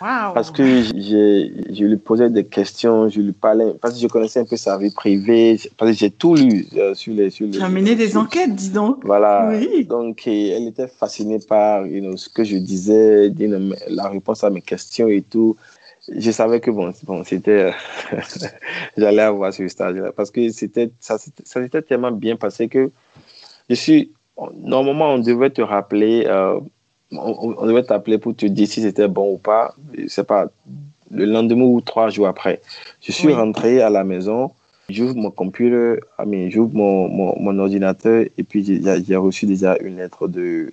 Parce que je lui posais des questions, je lui parlais, parce que je connaissais un peu sa vie privée, parce que j'ai tout lu euh, sur les. Sur as mené des enquêtes, dis donc. Voilà. Donc, elle était fascinée par you know, ce que je disais, la réponse à mes questions et tout. Je savais que bon, bon c'était. J'allais avoir ce stage-là, parce que c'était, ça, ça s'était tellement bien passé que je suis. Normalement, on devait te rappeler. Euh, on, devait t'appeler pour te dire si c'était bon ou pas. C'est pas le lendemain ou trois jours après. Je suis rentré à la maison, j'ouvre mon computer, ah, j'ouvre mon, mon, ordinateur et puis j'ai reçu déjà une lettre de.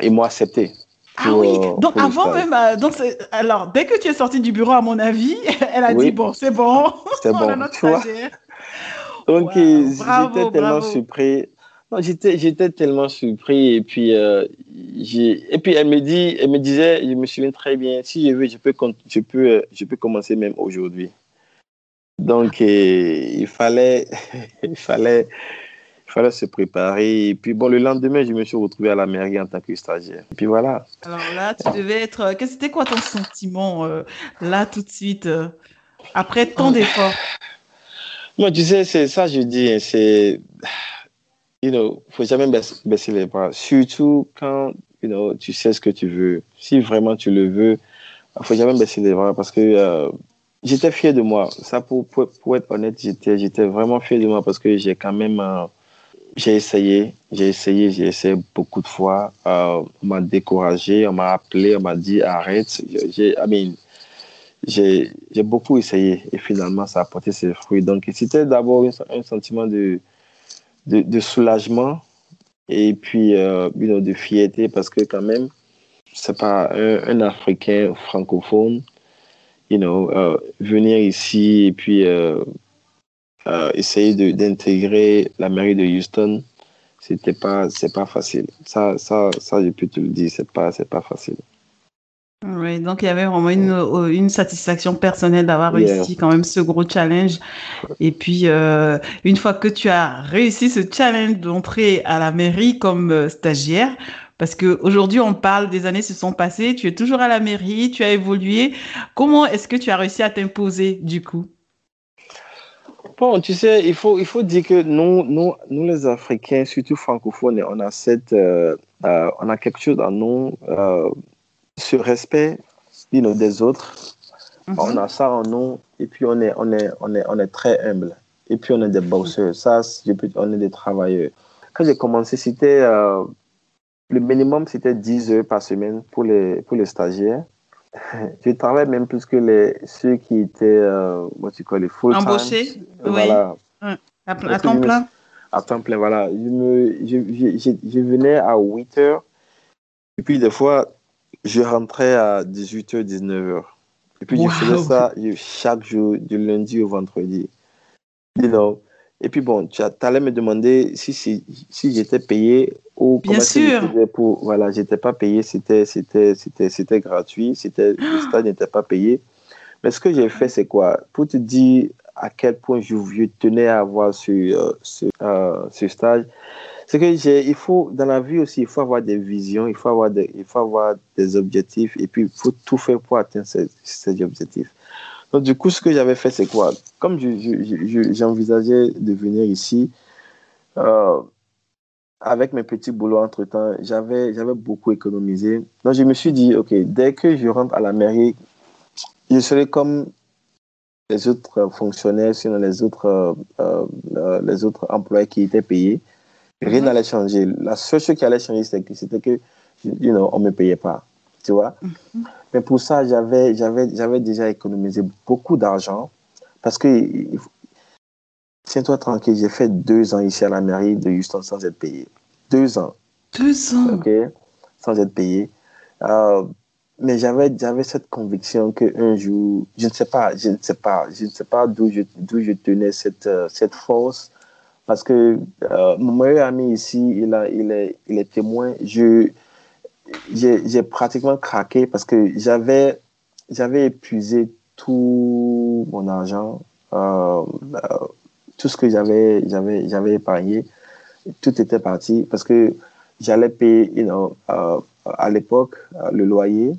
Et moi accepté. ah oui, euh, donc avant même, euh, donc alors dès que tu es sorti du bureau, à mon avis, elle a dit bon, c'est bon. C'est bon, tu vois? Donc j'étais tellement surpris j'étais, j'étais tellement surpris et puis euh, j'ai, et puis elle me dit, elle me disait, je me souviens très bien, si je veux, je peux, je peux, euh, je peux commencer même aujourd'hui. Donc euh, il fallait, il fallait, il fallait se préparer. Et puis bon, le lendemain, je me suis retrouvé à la mairie en tant que stagiaire. Et puis voilà. Alors là, tu devais être, qu'est-ce c'était quoi ton sentiment là tout de suite après tant d'efforts? Moi, tu sais, c'est ça, je dis, hein, c'est you know, faut jamais baisser, les bras. Surtout quand, you know, tu sais ce que tu veux. Si vraiment tu le veux, faut jamais baisser les bras parce que euh, j'étais fier de moi. Ça, pour, pour, être honnête, j'étais, j'étais vraiment fier de moi parce que j'ai quand même, euh, j'ai essayé, j'ai essayé, j'ai essayé beaucoup de fois. Euh, on m'a découragé, on m'a appelé, on m'a dit arrête. J'ai, I mean, j'ai, j'ai beaucoup essayé et finalement ça a porté ses fruits. Donc c'était d'abord un sentiment de de, soulagement et puis euh, de fierté parce que quand même, c'est pas un, Africain francophone, you know, euh, venir ici et puis euh, euh, essayer d'intégrer la mairie de Houston, c'était pas, c'est pas facile. Ça, ça, ça, je peux te le dire, c'est pas, c'est pas facile. Oui, donc il y avait vraiment une, euh, une satisfaction personnelle d'avoir réussi quand même ce gros challenge. Et puis, euh, une fois que tu as réussi ce challenge d'entrer à la mairie comme euh, stagiaire, parce qu'aujourd'hui on parle des années se sont passées, tu es toujours à la mairie, tu as évolué. Comment est-ce que tu as réussi à t'imposer du coup? Bon, tu sais, il faut, il faut dire que nous, nous, nous les Africains, surtout francophones, on a, cette, on a quelque chose en nous ce respect des autres, mhm. on a ça en nous et puis on est, on est, on est, on est très humble. Et puis on est des bosseurs, ça, on est des travailleurs. Quand j'ai commencé, c'était euh, le minimum, c'était 10 heures par semaine pour les, pour les stagiaires. Je travaille même plus que les, ceux qui étaient, euh, tu les full. Embauchés, voilà. oui. À, temps plein. À temps plein, voilà. Je, me, je, je, je venais à 8 heures. Et puis, des fois, je rentrais à 18h, 19h. Et puis, je faisais ça chaque jour, du lundi au vendredi. You know? Et puis, bon, tu allais me demander si, si, si j'étais payé ou Bien sûr. pour. Voilà, j'étais pas payé, c'était, gratuit, c'était, le stade n'était pas payé. Mais ce que j'ai fait, c'est quoi? Pour te dire à quel point je, tenais à avoir ce, euh, ce, euh, ce stage, c'est que il faut, dans la vie aussi, il faut avoir des visions, il faut avoir des, il faut avoir des objectifs et puis il faut tout faire pour atteindre ces, objectifs. Donc, du coup, ce que j'avais fait, c'est quoi? Comme j'envisageais de venir ici, euh, avec mes petits boulots entre-temps, j'avais, j'avais beaucoup économisé. Donc, je me suis dit, OK, dès que je rentre à la mairie, je serai comme les autres fonctionnaires, sinon les autres, euh, euh, les autres employés qui étaient payés. Rien mhm. n'allait changer. La seule chose qui allait changer, c'était que, c'était que you know, on ne me payait pas. Tu vois? Mhm. Mais pour ça, j'avais, j'avais, j'avais déjà économisé beaucoup d'argent parce que Tiens-toi tranquille, j'ai fait deux ans ici à la mairie de Houston sans être payé. Deux ans. Deux ans. OK, sans être payé. Euh, mais j'avais, j'avais cette conviction qu'un jour, je ne sais pas, je ne sais pas, je ne sais pas d'où je, d'où je tenais cette, euh, cette force. Parce que euh, mon meilleur ami ici, il, a, il, est, il est témoin. J'ai, pratiquement craqué parce que j'avais, j'avais épuisé tout mon argent tout ce que j'avais, j'avais, j'avais épargné, tout était parti parce que j'allais payer, you know, euh, à l'époque, euh, le loyer.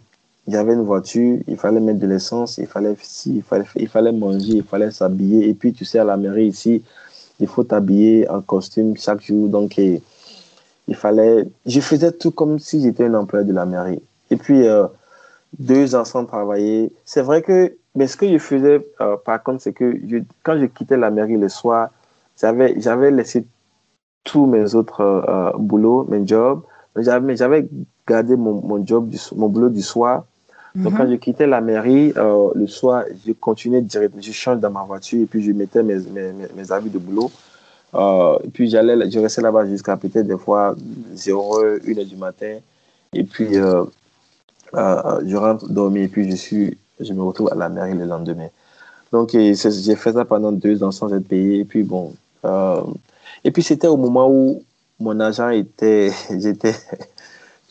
Avait une voiture, il fallait mettre de l'essence, il fallait, il fallait manger, il fallait s'habiller. Et puis, tu sais, à la mairie ici, il faut t'habiller en costume chaque jour. Donc, il fallait. Je faisais tout comme si j'étais un employé de la mairie. Et puis, euh, deux ans sans travailler. C'est vrai que mais ce que je faisais, euh, par contre, c'est que quand je quittais la mairie le soir, j'avais, laissé tous mes autres euh, euh, boulots, mes jobs. J'avais, j'avais gardé mon, mon job, du, mon boulot du soir. Donc, quand mhm. je quittais la mairie, le soir, je continuais direct. Je change dans ma voiture et puis je mettais mes, mes, mes habits de boulot. et puis, j'allais, je restais là-bas jusqu'à peut-être des fois 0 h 1 h du matin. Et puis, je rentre dormir et puis je suis je me retrouve à la mairie le lendemain. Donc, j'ai fait ça pendant deux ans sans être payé. Et puis, bon. Euh, et puis, c'était au moment où mon agent était. J'étais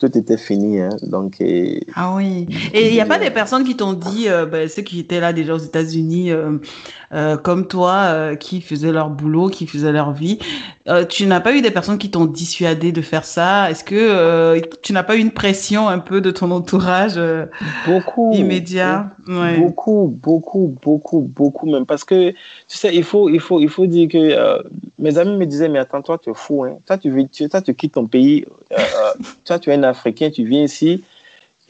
tout était fini. Hein. Donc, et, ah oui. Et il n'y a pas des personnes qui t'ont dit, euh, ben, ceux qui étaient là déjà aux États-Unis, euh, euh, comme toi, qui faisaient leur boulot, qui faisaient leur vie, tu n'as pas eu des personnes qui t'ont dissuadé de faire ça? Est-ce que tu n'as pas eu une pression un peu de ton entourage beaucoup, immédiat? Beaucoup, beaucoup, beaucoup, beaucoup même. Parce que, tu sais, il faut, il faut, il faut dire que mes amis me disaient, mais attends, toi, tu es fou. Hein. Toi, tu, tu, toi, tu quittes ton pays. toi, tu es un Africain, tu viens ici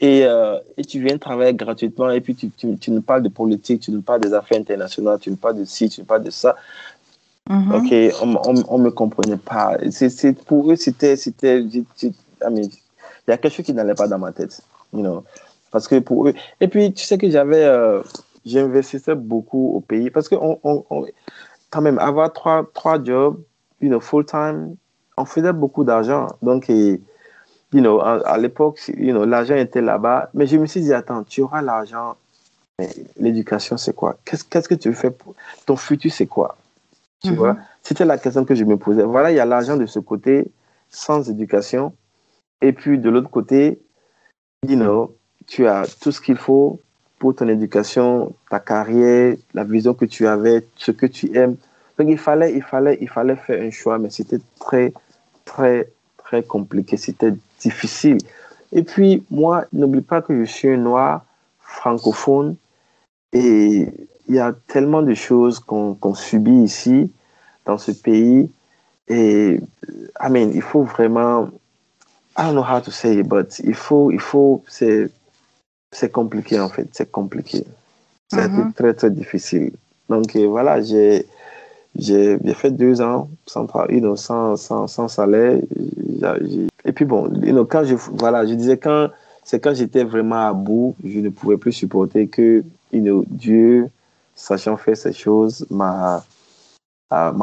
et, euh, et, tu viens travailler gratuitement et puis tu, tu, tu, nous parles de politique, tu nous parles des affaires internationales, tu nous parles de ci, tu nous parles de ça. Mm-hmm. Ok, on ne me comprenait pas. C'est, pour eux, c'était. il y a quelque chose qui n'allait pas dans ma tête. You know, parce que pour eux. Et puis, tu sais que j'avais. Euh, j'investissais beaucoup au pays parce que on, on, quand même, avoir trois, trois jobs, you know, full-time, on faisait beaucoup d'argent. Donc, et, you know, à, l'époque, you know, l'argent était là-bas. Mais je me suis dit, attends, tu auras l'argent. Mais l'éducation, c'est quoi? Qu'est-ce que tu fais pour ton futur, c'est quoi? Tu mm-hmm. vois? C'était la question que je me posais. Voilà, il y a l'argent de ce côté, sans éducation. Et puis de l'autre côté, you know, tu as tout ce qu'il faut pour ton éducation, ta carrière, la vision que tu avais, ce que tu aimes. Donc il fallait, il fallait, il fallait faire un choix, mais c'était très, très, très compliqué. C'était difficile. Et puis, moi, n'oublie pas que je suis un noir francophone et il y a tellement de choses qu'on subit ici, dans ce pays. Et, I mean, il faut vraiment, I don't know how to say it, but il faut, il faut, c'est, compliqué en fait, c'est compliqué. C'est mm-hmm. très, très difficile. Donc, voilà, j'ai, j'ai fait deux ans sans, sans, sans, sans salaire. Et puis bon, quand je, voilà, je disais quand c'est quand j'étais vraiment à bout, je ne pouvais plus supporter que Dieu, sachant faire ces choses, m'a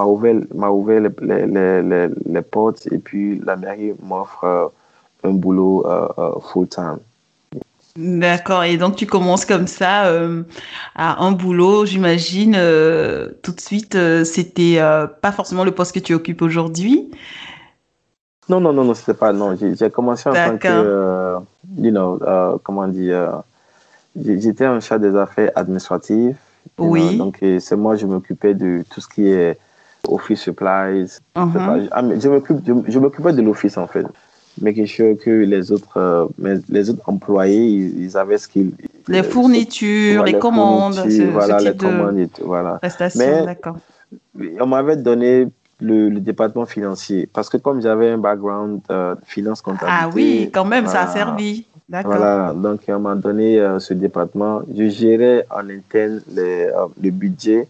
ouvert, ouvert les, les, les, les, portes et puis la mairie m'offre un boulot euh, euh, full-time. D'accord. Et donc, tu commences comme ça euh, à un boulot, j'imagine, euh, tout de suite, euh, c'était pas forcément le poste que tu occupes aujourd'hui? Non, non, non, non, c'était pas. Non, j'ai commencé en tant que, you know, comment dire, j'étais un chat des affaires administratives. Oui. donc, c'est moi, je m'occupais de tout ce qui est office supplies. Uh-huh. Ah, je m'occupais de l'office, en fait making sure que les autres, euh, les autres employés, ils, avaient ce qu'ils... Les fournitures, les, commandes, voilà, les commandes, voilà. d'accord. On m'avait donné le, département financier. Parce que comme j'avais un background euh, finance comptabilité. Ah oui, quand même, ça a servi. D'accord. Voilà, donc un moment donné, euh, ce département, je gérais en interne les, euh, le budget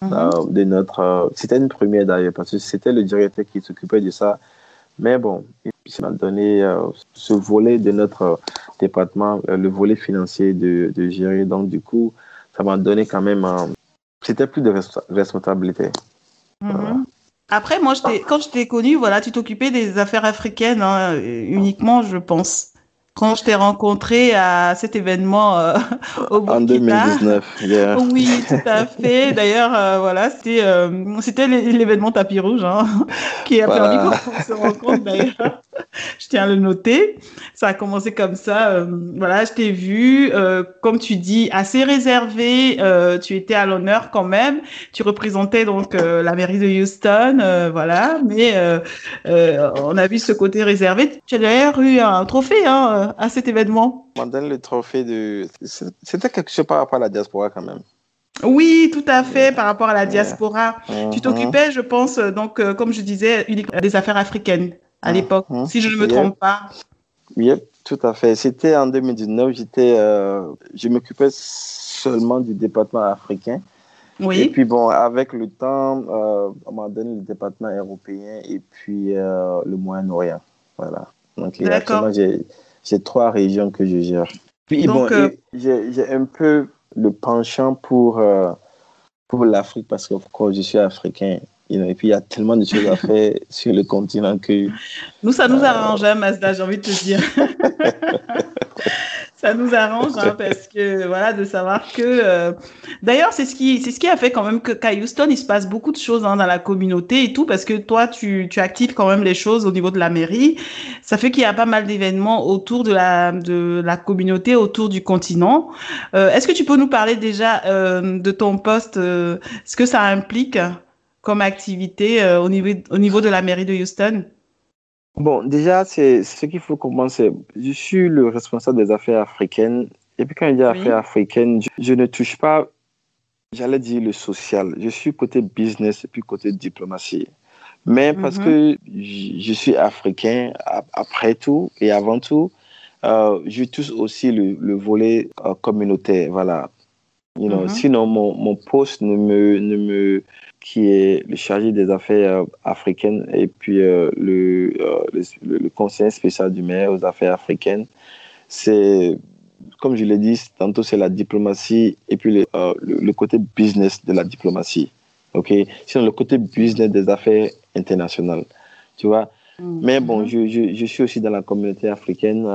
mhm. de notre. c'était une première d'ailleurs, parce que c'était le directeur qui s'occupait de ça. Mais bon, il m'a donné ce volet de notre département, le volet financier de, de gérer. Donc, du coup, ça m'a donné quand même. c'était plus de responsabilité. Mhm. Après, moi, quand je t'ai connu, voilà, tu t'occupais des affaires africaines hein, uniquement, je pense quand je t'ai rencontré à cet événement euh, au Burkina. En 2019, yeah. Oui, tout à fait. D'ailleurs, euh, voilà, c'était euh, c'était l'événement tapis rouge hein, qui a permis qu'on se rencontre d'ailleurs. je tiens à le noter. Ça a commencé comme ça. voilà, je t'ai vu, comme tu dis, assez réservé. tu étais à l'honneur quand même. Tu représentais donc la mairie de Houston, voilà. Mais on a vu ce côté réservé. Tu as d'ailleurs eu un trophée, hein à cet événement On donne le trophée de. C'était quelque chose par rapport à la diaspora quand même. Oui, tout à fait, par rapport à la diaspora. Tu mm-hmm. t'occupais, je pense, donc, euh, comme je disais, des affaires africaines à l'époque, mm-hmm. si je ne me trompe pas. Oui, tout à fait. C'était en 2019, j'étais, euh, je m'occupais seulement du département africain. Oui. Et puis bon, avec le temps, euh, on m'a donné le département européen et puis le Moyen-Orient. Voilà. Donc, actuellement, j'ai trois régions que je gère. Puis bon, euh, j'ai un peu le penchant pour, euh, pour l'Afrique parce que je suis africain. Et puis il y a tellement de choses à faire sur le continent que. Nous, ça nous arrange, hein, Mazda, j'ai envie de te dire. ça nous arrange hein, parce que voilà de savoir que euh, d'ailleurs c'est ce qui ce qui a fait quand même que qu'à Houston il se passe beaucoup de choses hein, dans la communauté et tout parce que toi tu tu actives quand même les choses au niveau de la mairie ça fait qu'il y a pas mal d'événements autour de la de la communauté autour du continent euh, est-ce que tu peux nous parler déjà euh, de ton poste ce que ça implique? Comme activité au niveau au niveau de la mairie de Houston? Bon, déjà, c'est ce qu'il faut commencer. Je suis le responsable des affaires africaines. Et puis, quand il y a affaires africaines, je, ne touche pas, j'allais dire, le social. Je suis côté business et puis côté diplomatie. Mais parce mhm. que je suis africain après tout et avant tout, euh, je touche aussi le, volet euh, communautaire. Voilà. You know, mhm. Sinon, mon, mon poste ne me, ne me qui est le chargé des affaires euh, africaines et puis euh, le, euh, le, le, conseiller spécial du maire aux affaires africaines. C'est, comme je l'ai dit, tantôt c'est la diplomatie et puis le, le, côté business de la diplomatie. OK? Sinon, le côté business des affaires internationales. Tu vois? Mm-hmm. mais bon, je, je, je, suis aussi dans la communauté africaine.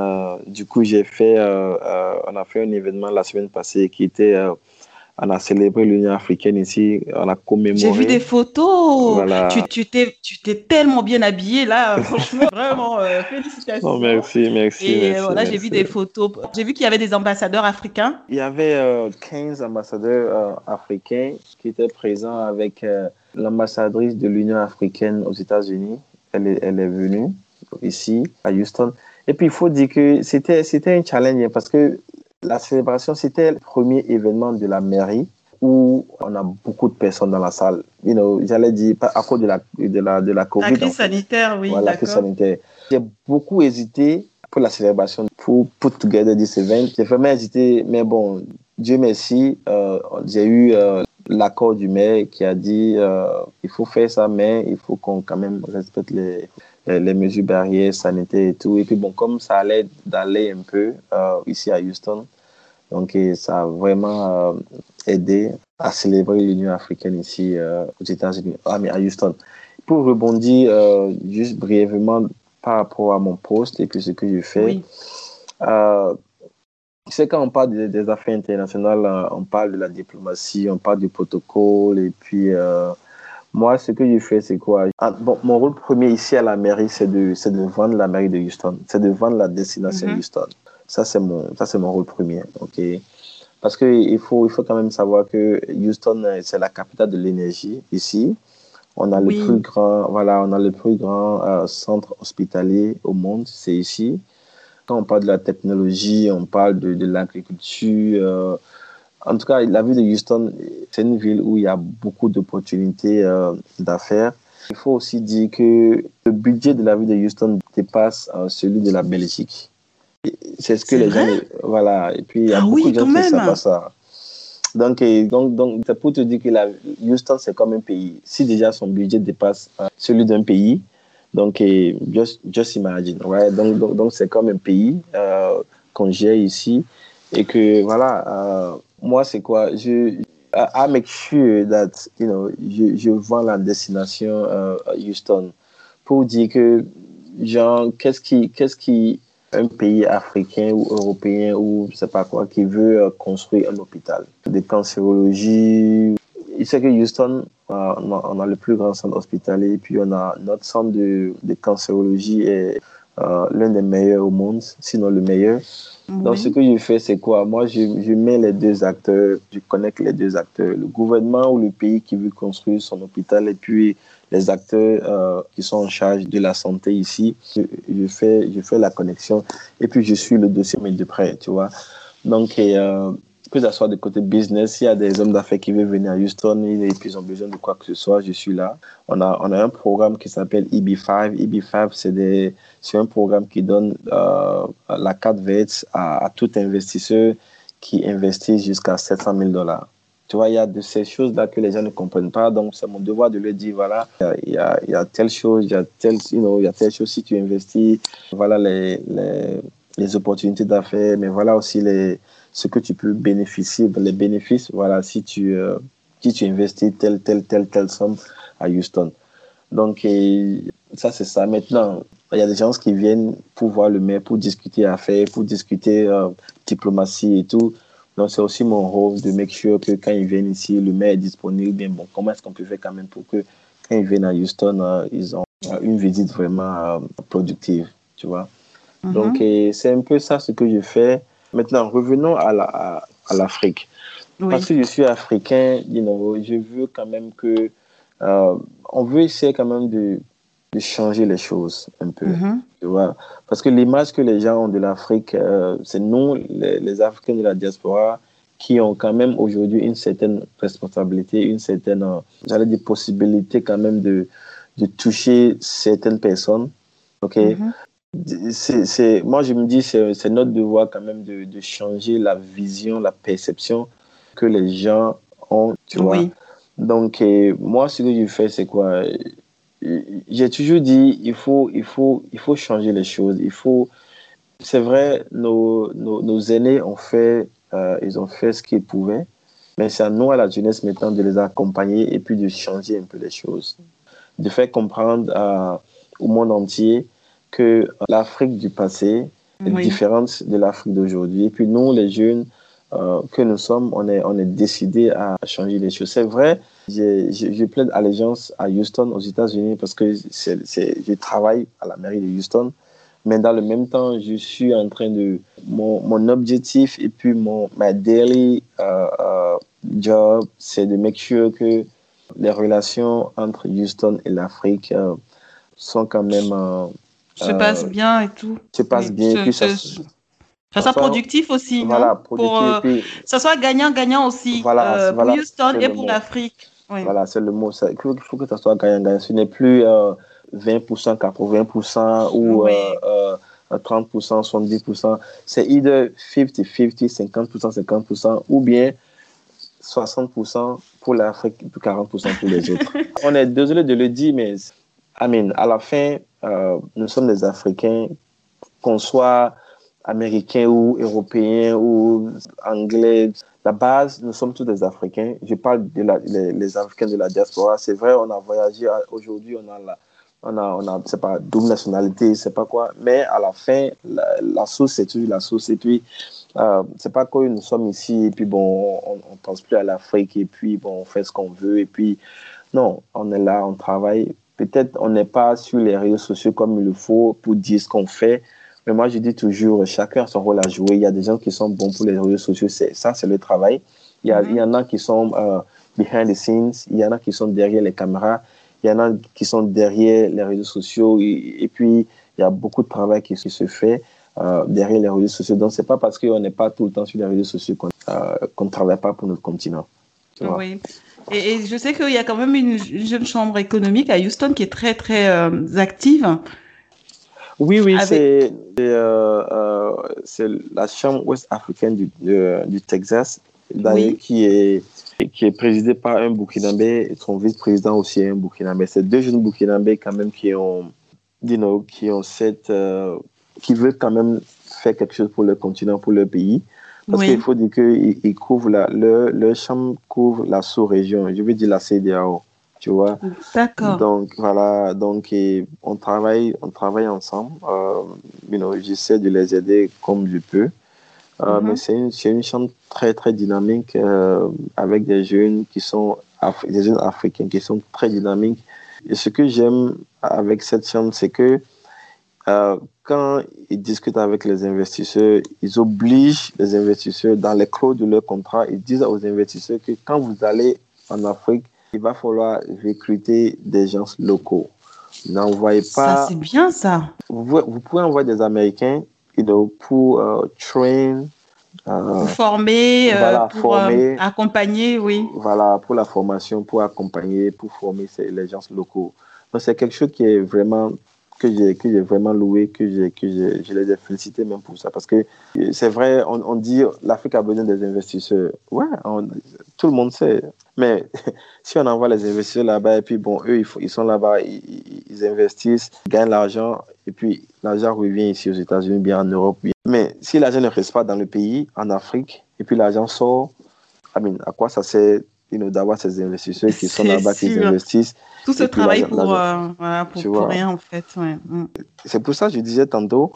du coup, j'ai fait, on a fait un événement la semaine passée qui était on a célébré l'Union africaine ici, on a commémoré. J'ai vu des photos. Voilà. Tu, t'es, tu t'es tellement bien habillé là, franchement, vraiment, euh, félicitations. Oh, merci, merci. Et voilà, j'ai vu des photos. J'ai vu qu'il y avait des ambassadeurs africains. Il y avait 15 euh, ambassadeurs euh, africains qui étaient présents avec l'ambassadrice de l'Union africaine aux États-Unis. Elle est, elle est venue ici, à Houston. Et puis, il faut dire que c'était, c'était un challenge parce que la célébration, c'était le premier événement de la mairie où on a beaucoup de personnes dans la salle. You know, J'allais dire, à cause de la, de la, de la COVID. La crise sanitaire, oui. la crise sanitaire. J'ai beaucoup hésité pour la célébration, pour put together this event. J'ai vraiment hésité, mais bon, Dieu merci, euh, j'ai eu euh, l'accord du maire qui a dit euh, il faut faire ça, mais il faut qu'on quand même respecte les, les, mesures barrières sanitaires et tout. Et puis bon, comme ça allait d'aller un peu ici à Houston, donc, ça a vraiment euh, aidé à célébrer l'Union africaine ici euh, aux États-Unis, à Houston. Pour rebondir euh, juste brièvement par rapport à mon poste et puis ce que je fais, oui. c'est quand on parle des, affaires internationales, on parle de la diplomatie, on parle du protocole et puis moi, ce que je fais, c'est quoi? Ah, bon, Mon rôle premier ici à la mairie, c'est de, de vendre la mairie de Houston, c'est de vendre la destination mm-hmm. Houston. Ça, c'est mon, ça, c'est mon rôle premier. ok? Parce qu'il faut, il faut quand même savoir que Houston, c'est la capitale de l'énergie ici. On a le plus grand, voilà, on a le plus grand euh, centre hospitalier au monde, c'est ici. Quand on parle de la technologie, on parle de, de l'agriculture. Euh, en tout cas, la ville de Houston, c'est une ville où il y a beaucoup d'opportunités euh, d'affaires. Il faut aussi dire que le budget de la ville de Houston dépasse celui de la Belgique. C'est ce que les gens. Voilà. Et puis, il y a ah beaucoup de gens qui ne savent pas ça. Donc, donc, donc, c'est pour te dire que la, Houston, c'est comme un pays. Si déjà son budget dépasse celui d'un pays, donc, just, just imagine, right? Donc, donc, c'est comme un pays euh, qu'on gère ici. Et que, voilà, euh, moi, c'est quoi? Je, I make sure that, you know, je, je vends la destination euh, Houston pour dire que, genre, qu'est-ce qui, qu'est-ce qui, un pays africain ou européen ou je sais pas quoi qui veut construire un hôpital de cancérologie. Il sait que Houston, on a, le plus grand centre hospitalier, puis on a notre centre de, de cancérologie est euh, l'un des meilleurs au monde, sinon le meilleur. Donc, ce que je fais, c'est quoi? Moi, je, je, mets les deux acteurs, je connecte les deux acteurs, le gouvernement ou le pays qui veut construire son hôpital et puis les acteurs euh, qui sont en charge de la santé ici. Je, fais, je fais la connexion et puis je suis le dossier, mais de près, tu vois. Donc, euh, que ce soit de côté business, s'il y a des hommes d'affaires qui veulent venir à Houston et puis ils ont besoin de quoi que ce soit, je suis là. On a, on a un programme qui s'appelle EB5. EB5, c'est, un programme qui donne euh, la carte verte à, tout investisseur qui investit jusqu'à 700 000 dollars. Tu vois, il y a de ces choses-là que les gens ne comprennent pas. Donc, c'est mon devoir de leur dire, voilà, il y a, y a telle chose, il y a telle, you know, il y a telle chose si tu investis. Voilà les, les, les opportunités d'affaires, mais voilà aussi les, ce que tu peux bénéficier, les bénéfices, voilà, si tu, euh, si tu investis telle, telle, telle, telle somme à Houston. Donc, ça, c'est ça. Maintenant, il y a des gens qui viennent pour voir le maire, pour discuter affaires, pour discuter euh, diplomatie et tout. Donc, c'est aussi mon rôle de make sure que quand ils viennent ici, le maire est disponible. Bien, bon, comment est-ce qu'on peut faire quand même pour que quand ils viennent à Houston, euh, ils ont une visite vraiment productive, tu vois? Mm-hmm. Donc, c'est un peu ça ce que je fais. Maintenant, revenons à l'Afrique. La, à, Parce que je suis africain, you know, je veux quand même que. Euh, on veut essayer quand même de, de, changer les choses un peu. Mm-hmm. tu vois? Parce que l'image que les gens ont de l'Afrique, euh, c'est nous, les, les, Africains de la diaspora, qui ont quand même aujourd'hui une certaine responsabilité, une certaine, euh, j'allais dire, possibilité quand même de, de toucher certaines personnes. OK? Mm-hmm c'est, moi, je me dis, c'est, c'est notre devoir quand même de, de, changer la vision, la perception que les gens ont, tu vois? Donc, moi, ce que je fais, c'est quoi? J'ai toujours dit, il faut, il, faut, il faut changer les choses. Il faut... C'est vrai, nos, nos, nos aînés ont fait, euh, ils ont fait ce qu'ils pouvaient, mais c'est à nous, à la jeunesse maintenant, de les accompagner et puis de changer un peu les choses. De faire comprendre euh, au monde entier que l'Afrique du passé est différente de l'Afrique d'aujourd'hui. Et puis nous, les jeunes euh, que nous sommes, on est, on est décidés à changer les choses. C'est vrai, je, je, plaide allégeance à Houston, aux États-Unis, parce que je travaille à la mairie de Houston. Mais dans le même temps, je suis en train de... Mon, mon objectif et puis mon ma daily euh, euh, job, c'est de make sure que les relations entre Houston et l'Afrique sont quand même se passe euh, bien et tout. Se passe bien. ça, soit productif aussi. Voilà, productif. Pour, euh, ça soit gagnant-gagnant aussi. Voilà, euh, pour Houston et pour l'Afrique. Voilà, c'est le mot. Il faut, que ça soit gagnant-gagnant. Ce n'est plus 20%, 80% ou 30%, 70%. C'est either 50-50, 50%, 50%, ou bien 60% pour l'Afrique et 40% pour les autres. On est désolé de le dire, mais I à la fin, euh, nous sommes des Africains, qu'on soit américains ou européens ou anglais. La base, nous sommes tous des Africains. Je parle des les, Africains de la diaspora. C'est vrai, on a voyagé. Aujourd'hui, on a la, on a, on a c'est pas double nationalité, c'est pas quoi. Mais à la fin, la, source, c'est toujours la source. Et puis, euh, c'est pas que nous sommes ici et puis bon, on, on pense plus à l'Afrique et puis bon, on fait ce qu'on veut et puis non, on est là, on travaille peut-être on n'est pas sur les réseaux sociaux comme il le faut pour dire ce qu'on fait. Mais moi, je dis toujours, chacun a son rôle à jouer. Il y a des gens qui sont bons pour les réseaux sociaux. Ça, c'est le travail. Il y, en a qui sont euh, behind the scenes. Il y en a qui sont derrière les caméras. Il y en a qui sont derrière les réseaux sociaux. Et, puis, il y a beaucoup de travail qui, se fait euh, derrière les réseaux sociaux. Donc, c'est pas parce qu'on n'est pas tout le temps sur les réseaux sociaux qu'on euh, ne travaille pas pour notre continent. Oui. Et, je sais qu'il y a quand même une, jeune chambre économique à Houston qui est très, très active. Oui, oui, c'est euh, la chambre ouest africaine du, du Texas, qui est qui est présidée par un Burkinabé et son vice-président aussi un Burkinabé. C'est deux jeunes Burkinabés quand même qui ont, you know, qui ont cette, qui veulent quand même faire quelque chose pour le continent, pour le pays. Parce qu'il faut dire qu'ils couvrent la, leur, leur chambre couvre la sous-région, je veux dire la CDAO, tu vois. D'accord. Donc voilà, donc on travaille, on travaille ensemble. Euh, you know, j'essaie de les aider comme je peux. Euh, mhm. Mais c'est une, une, chambre très très dynamique euh, avec des jeunes qui sont des jeunes africains qui sont très dynamiques. Et ce que j'aime avec cette chambre, c'est que euh, quand ils discutent avec les investisseurs, ils obligent les investisseurs dans les clauses de leur contrat, ils disent aux investisseurs que quand vous allez en Afrique, il va falloir recruter des gens locaux. N'envoyez pas. Ça, c'est bien ça. Vous, vous, pouvez envoyer des Américains you know, pour euh, train. Euh, pour former, pour former, accompagner, oui. Voilà, pour la formation, pour accompagner, pour former les gens locaux. Donc, c'est quelque chose qui est vraiment que j'ai que j'ai vraiment loué, que j'ai que je les ai félicités même pour ça parce que c'est vrai, on, on dit l'Afrique a besoin des investisseurs. Ouais, tout le monde sait. Mais si on envoie les investisseurs là-bas et puis bon, eux ils, ils sont là-bas, ils, ils, investissent, gagnent l'argent et puis l'argent revient ici aux États-Unis, bien en Europe. Mais si l'argent ne reste pas dans le pays, en Afrique, et puis l'argent sort, I mean, à quoi ça sert d'avoir ces investisseurs qui sont là-bas, qui investissent. Tout ce travail pour, euh, voilà, pour, rien, en fait. Mm. C'est pour ça que je disais tantôt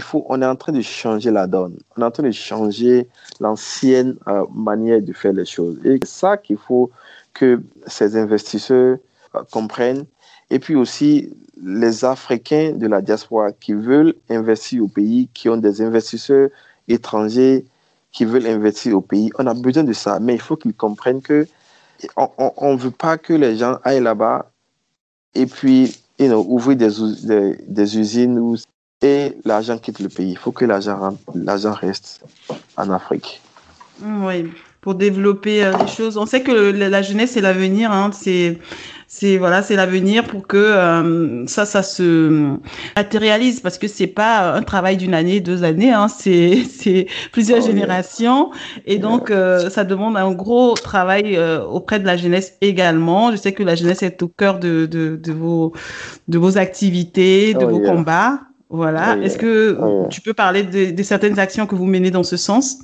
faut, on est en train de changer la donne. On est en train de changer l'ancienne euh, manière de faire les choses. Et c'est ça qu'il faut que ces investisseurs euh, comprennent. Et puis aussi, les Africains de la diaspora qui veulent investir au pays, qui ont des investisseurs étrangers qui veulent investir au pays. On a besoin de ça, mais il faut qu'ils comprennent que on ne veut pas que les gens aillent là-bas et puis you know, ouvrir des, usines et l'argent quitte le pays. Il faut que l'argent reste en Afrique. Oui, pour développer euh, les choses. On sait que la jeunesse, c'est l'avenir. Hein. C'est c'est voilà, c'est l'avenir pour que euh, ça, ça se matérialise parce que c'est pas un travail d'une année, deux années, hein, c'est c'est plusieurs oh, générations et donc euh, ça demande un gros travail euh, auprès de la jeunesse également. Je sais que la jeunesse est au cœur de de, de vos de vos activités, de oh, vos combats. Voilà. Oh, Est-ce que tu peux parler de, de certaines actions que vous menez dans ce sens?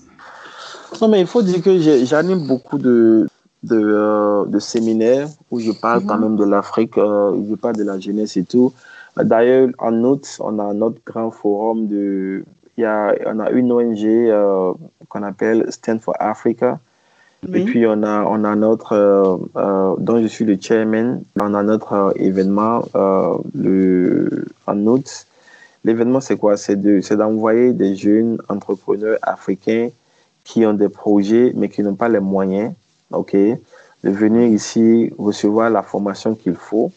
Non, mais il faut dire que j'anime beaucoup de, de, euh, de séminaires où je parle quand mhm. même de l'Afrique, euh, je parle de la jeunesse et tout. D'ailleurs, en août, on a notre grand forum de. Y a, on a une ONG euh, qu'on appelle Stand for Africa. Et puis, on a, on a notre, dont je suis le chairman, on a notre événement le, en août. L'événement, c'est quoi? C'est d'envoyer des jeunes entrepreneurs africains qui ont des projets, mais qui n'ont pas les moyens OK, de venir ici recevoir la formation qu'il faut,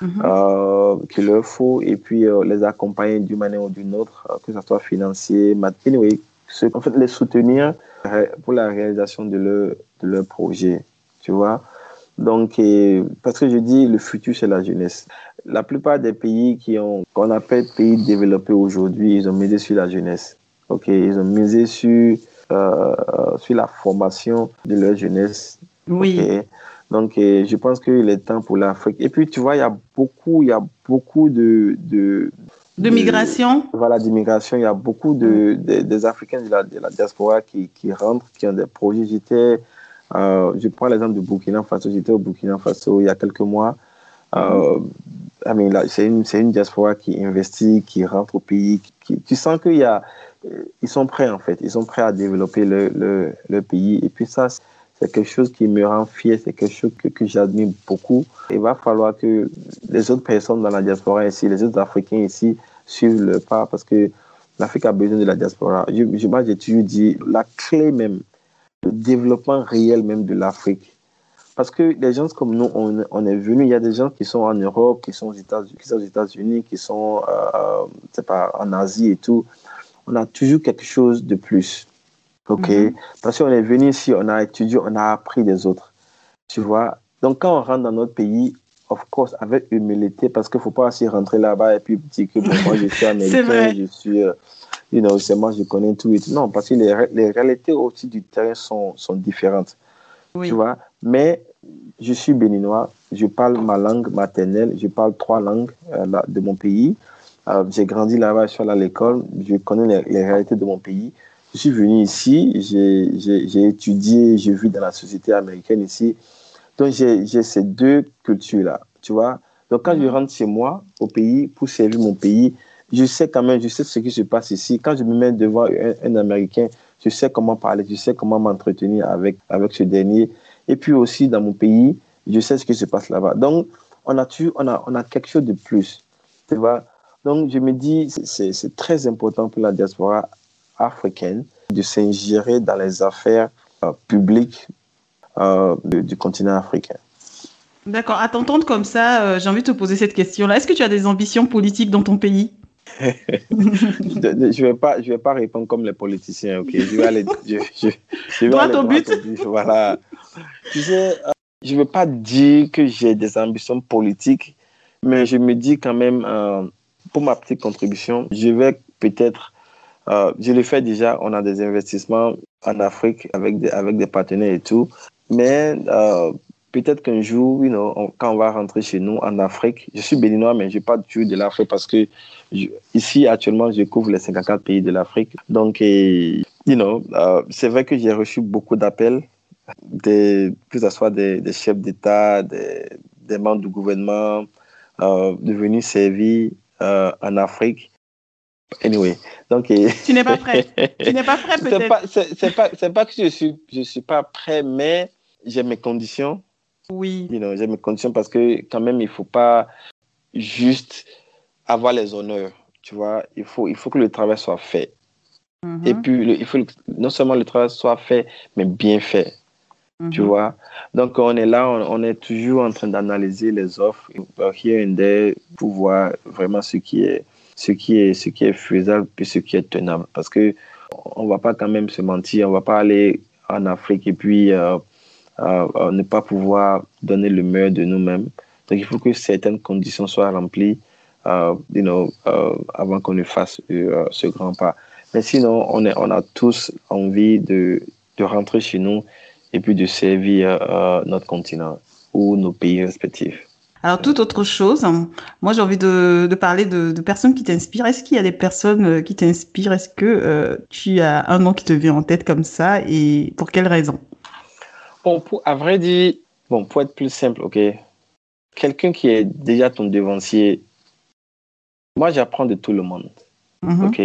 mhm. euh, qu'il leur faut, et puis euh, les accompagner d'une manière ou d'une autre, euh, que ce soit financier, anyway, en fait, les soutenir pour la réalisation de leur, de leur projet, tu vois. Donc, parce que je dis, le futur, c'est la jeunesse. La plupart des pays qui ont, qu'on appelle pays développés aujourd'hui, ils ont misé sur la jeunesse. OK, ils ont misé sur sur la formation de leur jeunesse. Oui. Donc, je pense qu'il est temps pour l'Afrique. Et puis, tu vois, il y a beaucoup, il y a beaucoup de, de de migration Voilà, d'immigration. Il y a beaucoup de, des Africains de la, de la diaspora qui, qui, rentrent, qui ont des projets. J'étais, euh, je prends l'exemple de Burkina Faso. J'étais au Burkina Faso il y a quelques mois. Euh, c'est une, une, diaspora qui investit, qui rentre au pays. Qui, tu sens qu'il y a, ils sont prêts en fait, ils sont prêts à développer le, le, le pays. Et puis ça, c'est quelque chose qui me rend fier, c'est quelque chose que, que j'admire beaucoup. Il va falloir que les autres personnes dans la diaspora ici, les autres Africains ici, suivent le pas parce que l'Afrique a besoin de la diaspora. Je, moi, j'ai toujours dit la clé même, le développement réel même de l'Afrique. Parce que les gens comme nous, on, on est venus, il y a des gens qui sont en Europe, qui sont aux États-Unis, qui sont, aux États qui sont euh, pas, en Asie et tout on a toujours quelque chose de plus. OK? Mhm. Parce qu'on est venu ici, on a étudié, on a appris des autres. Tu vois? Donc, quand on rentre dans notre pays, of course, avec humilité, parce qu'il ne faut pas aussi rentrer là-bas et puis dire que moi, je suis américain, je suis. Euh, you know, c'est moi, je connais tout et tout. Non, parce que les, les réalités aussi du terrain sont, sont différentes. Oui. Tu vois? Mais je suis béninois, je parle ma langue maternelle, je parle trois langues euh, de mon pays. Euh, j'ai grandi là-bas, je suis allé à l'école, je connais les, réalités de mon pays. Je suis venu ici, j'ai étudié, j'ai vu dans la société américaine ici. Donc, j'ai ces deux cultures-là, tu vois. Donc, quand je mm-hmm. rentre chez moi, au pays, pour servir mon pays, je sais quand même, je sais ce qui se passe ici. Quand je me mets devant un, Américain, je sais comment parler, je sais comment m'entretenir avec, avec ce dernier. Et puis aussi, dans mon pays, je sais ce qui se passe là-bas. Donc, on a, on, a, on a quelque chose de plus, tu vois. Donc, je me dis, c'est très important pour la diaspora africaine de s'ingérer dans les affaires euh, publiques euh, du continent africain. D'accord. À t'entendre comme ça, euh, j'ai envie de te poser cette question-là. Est-ce que tu as des ambitions politiques dans ton pays? Je vais pas, je vais pas répondre comme les politiciens, ok? Je vais aller, je, je, vais aller but. Voilà. Tu sais, je veux pas dire que j'ai des ambitions politiques, mais je me dis quand même, pour ma petite contribution, je vais peut-être, euh, je le fais déjà. On a des investissements en Afrique avec des, des partenaires et tout, mais peut-être qu'un jour, you know, quand on va rentrer chez nous en Afrique, je suis béninois, mais je parle toujours de l'Afrique parce que ici, actuellement, je couvre les 54 pays de l'Afrique. Donc, you know, euh, c'est vrai que j'ai reçu beaucoup d'appels, que ce soit des, chefs d'État, des, membres du gouvernement, euh, de venir servir euh, en Afrique. Anyway, donc... Tu n'es pas prêt. tu n'es pas prêt, peut-être. C'est pas, pas, pas que je suis, je suis pas prêt, mais j'ai mes conditions. Oui. j'ai mes conditions parce que quand même, il ne faut pas juste avoir les honneurs. Tu vois, il faut, il faut que le travail soit fait. Mm-hmm. Et puis, il faut non seulement le travail soit fait, mais bien fait. Tu mm-hmm. vois? Donc, on est là, on, est toujours en train d'analyser les offres, here and there, pour voir vraiment ce qui est, ce qui est, ce qui est faisable et ce qui est tenable. Parce que on va pas quand même se mentir, on va pas aller en Afrique et puis euh, euh, ne pas pouvoir donner le meilleur de nous-mêmes. Donc, il faut que certaines conditions soient remplies uh, you know, avant qu'on ne fasse ce grand pas. Mais sinon, on, est, on a tous envie de, de rentrer chez nous et puis de servir notre continent ou nos pays respectifs. Alors, toute autre chose, moi j'ai envie de, de parler de, de, personnes qui t'inspirent. Est-ce qu'il y a des personnes euh, qui t'inspirent? Est-ce que euh, tu as un nom qui te vient en tête comme ça et pour quelle raison? Bon, pour, à vrai dire, bon, pour être plus simple, ok, quelqu'un qui est déjà ton devancier moi, j'apprends de tout le monde. Mhm. OK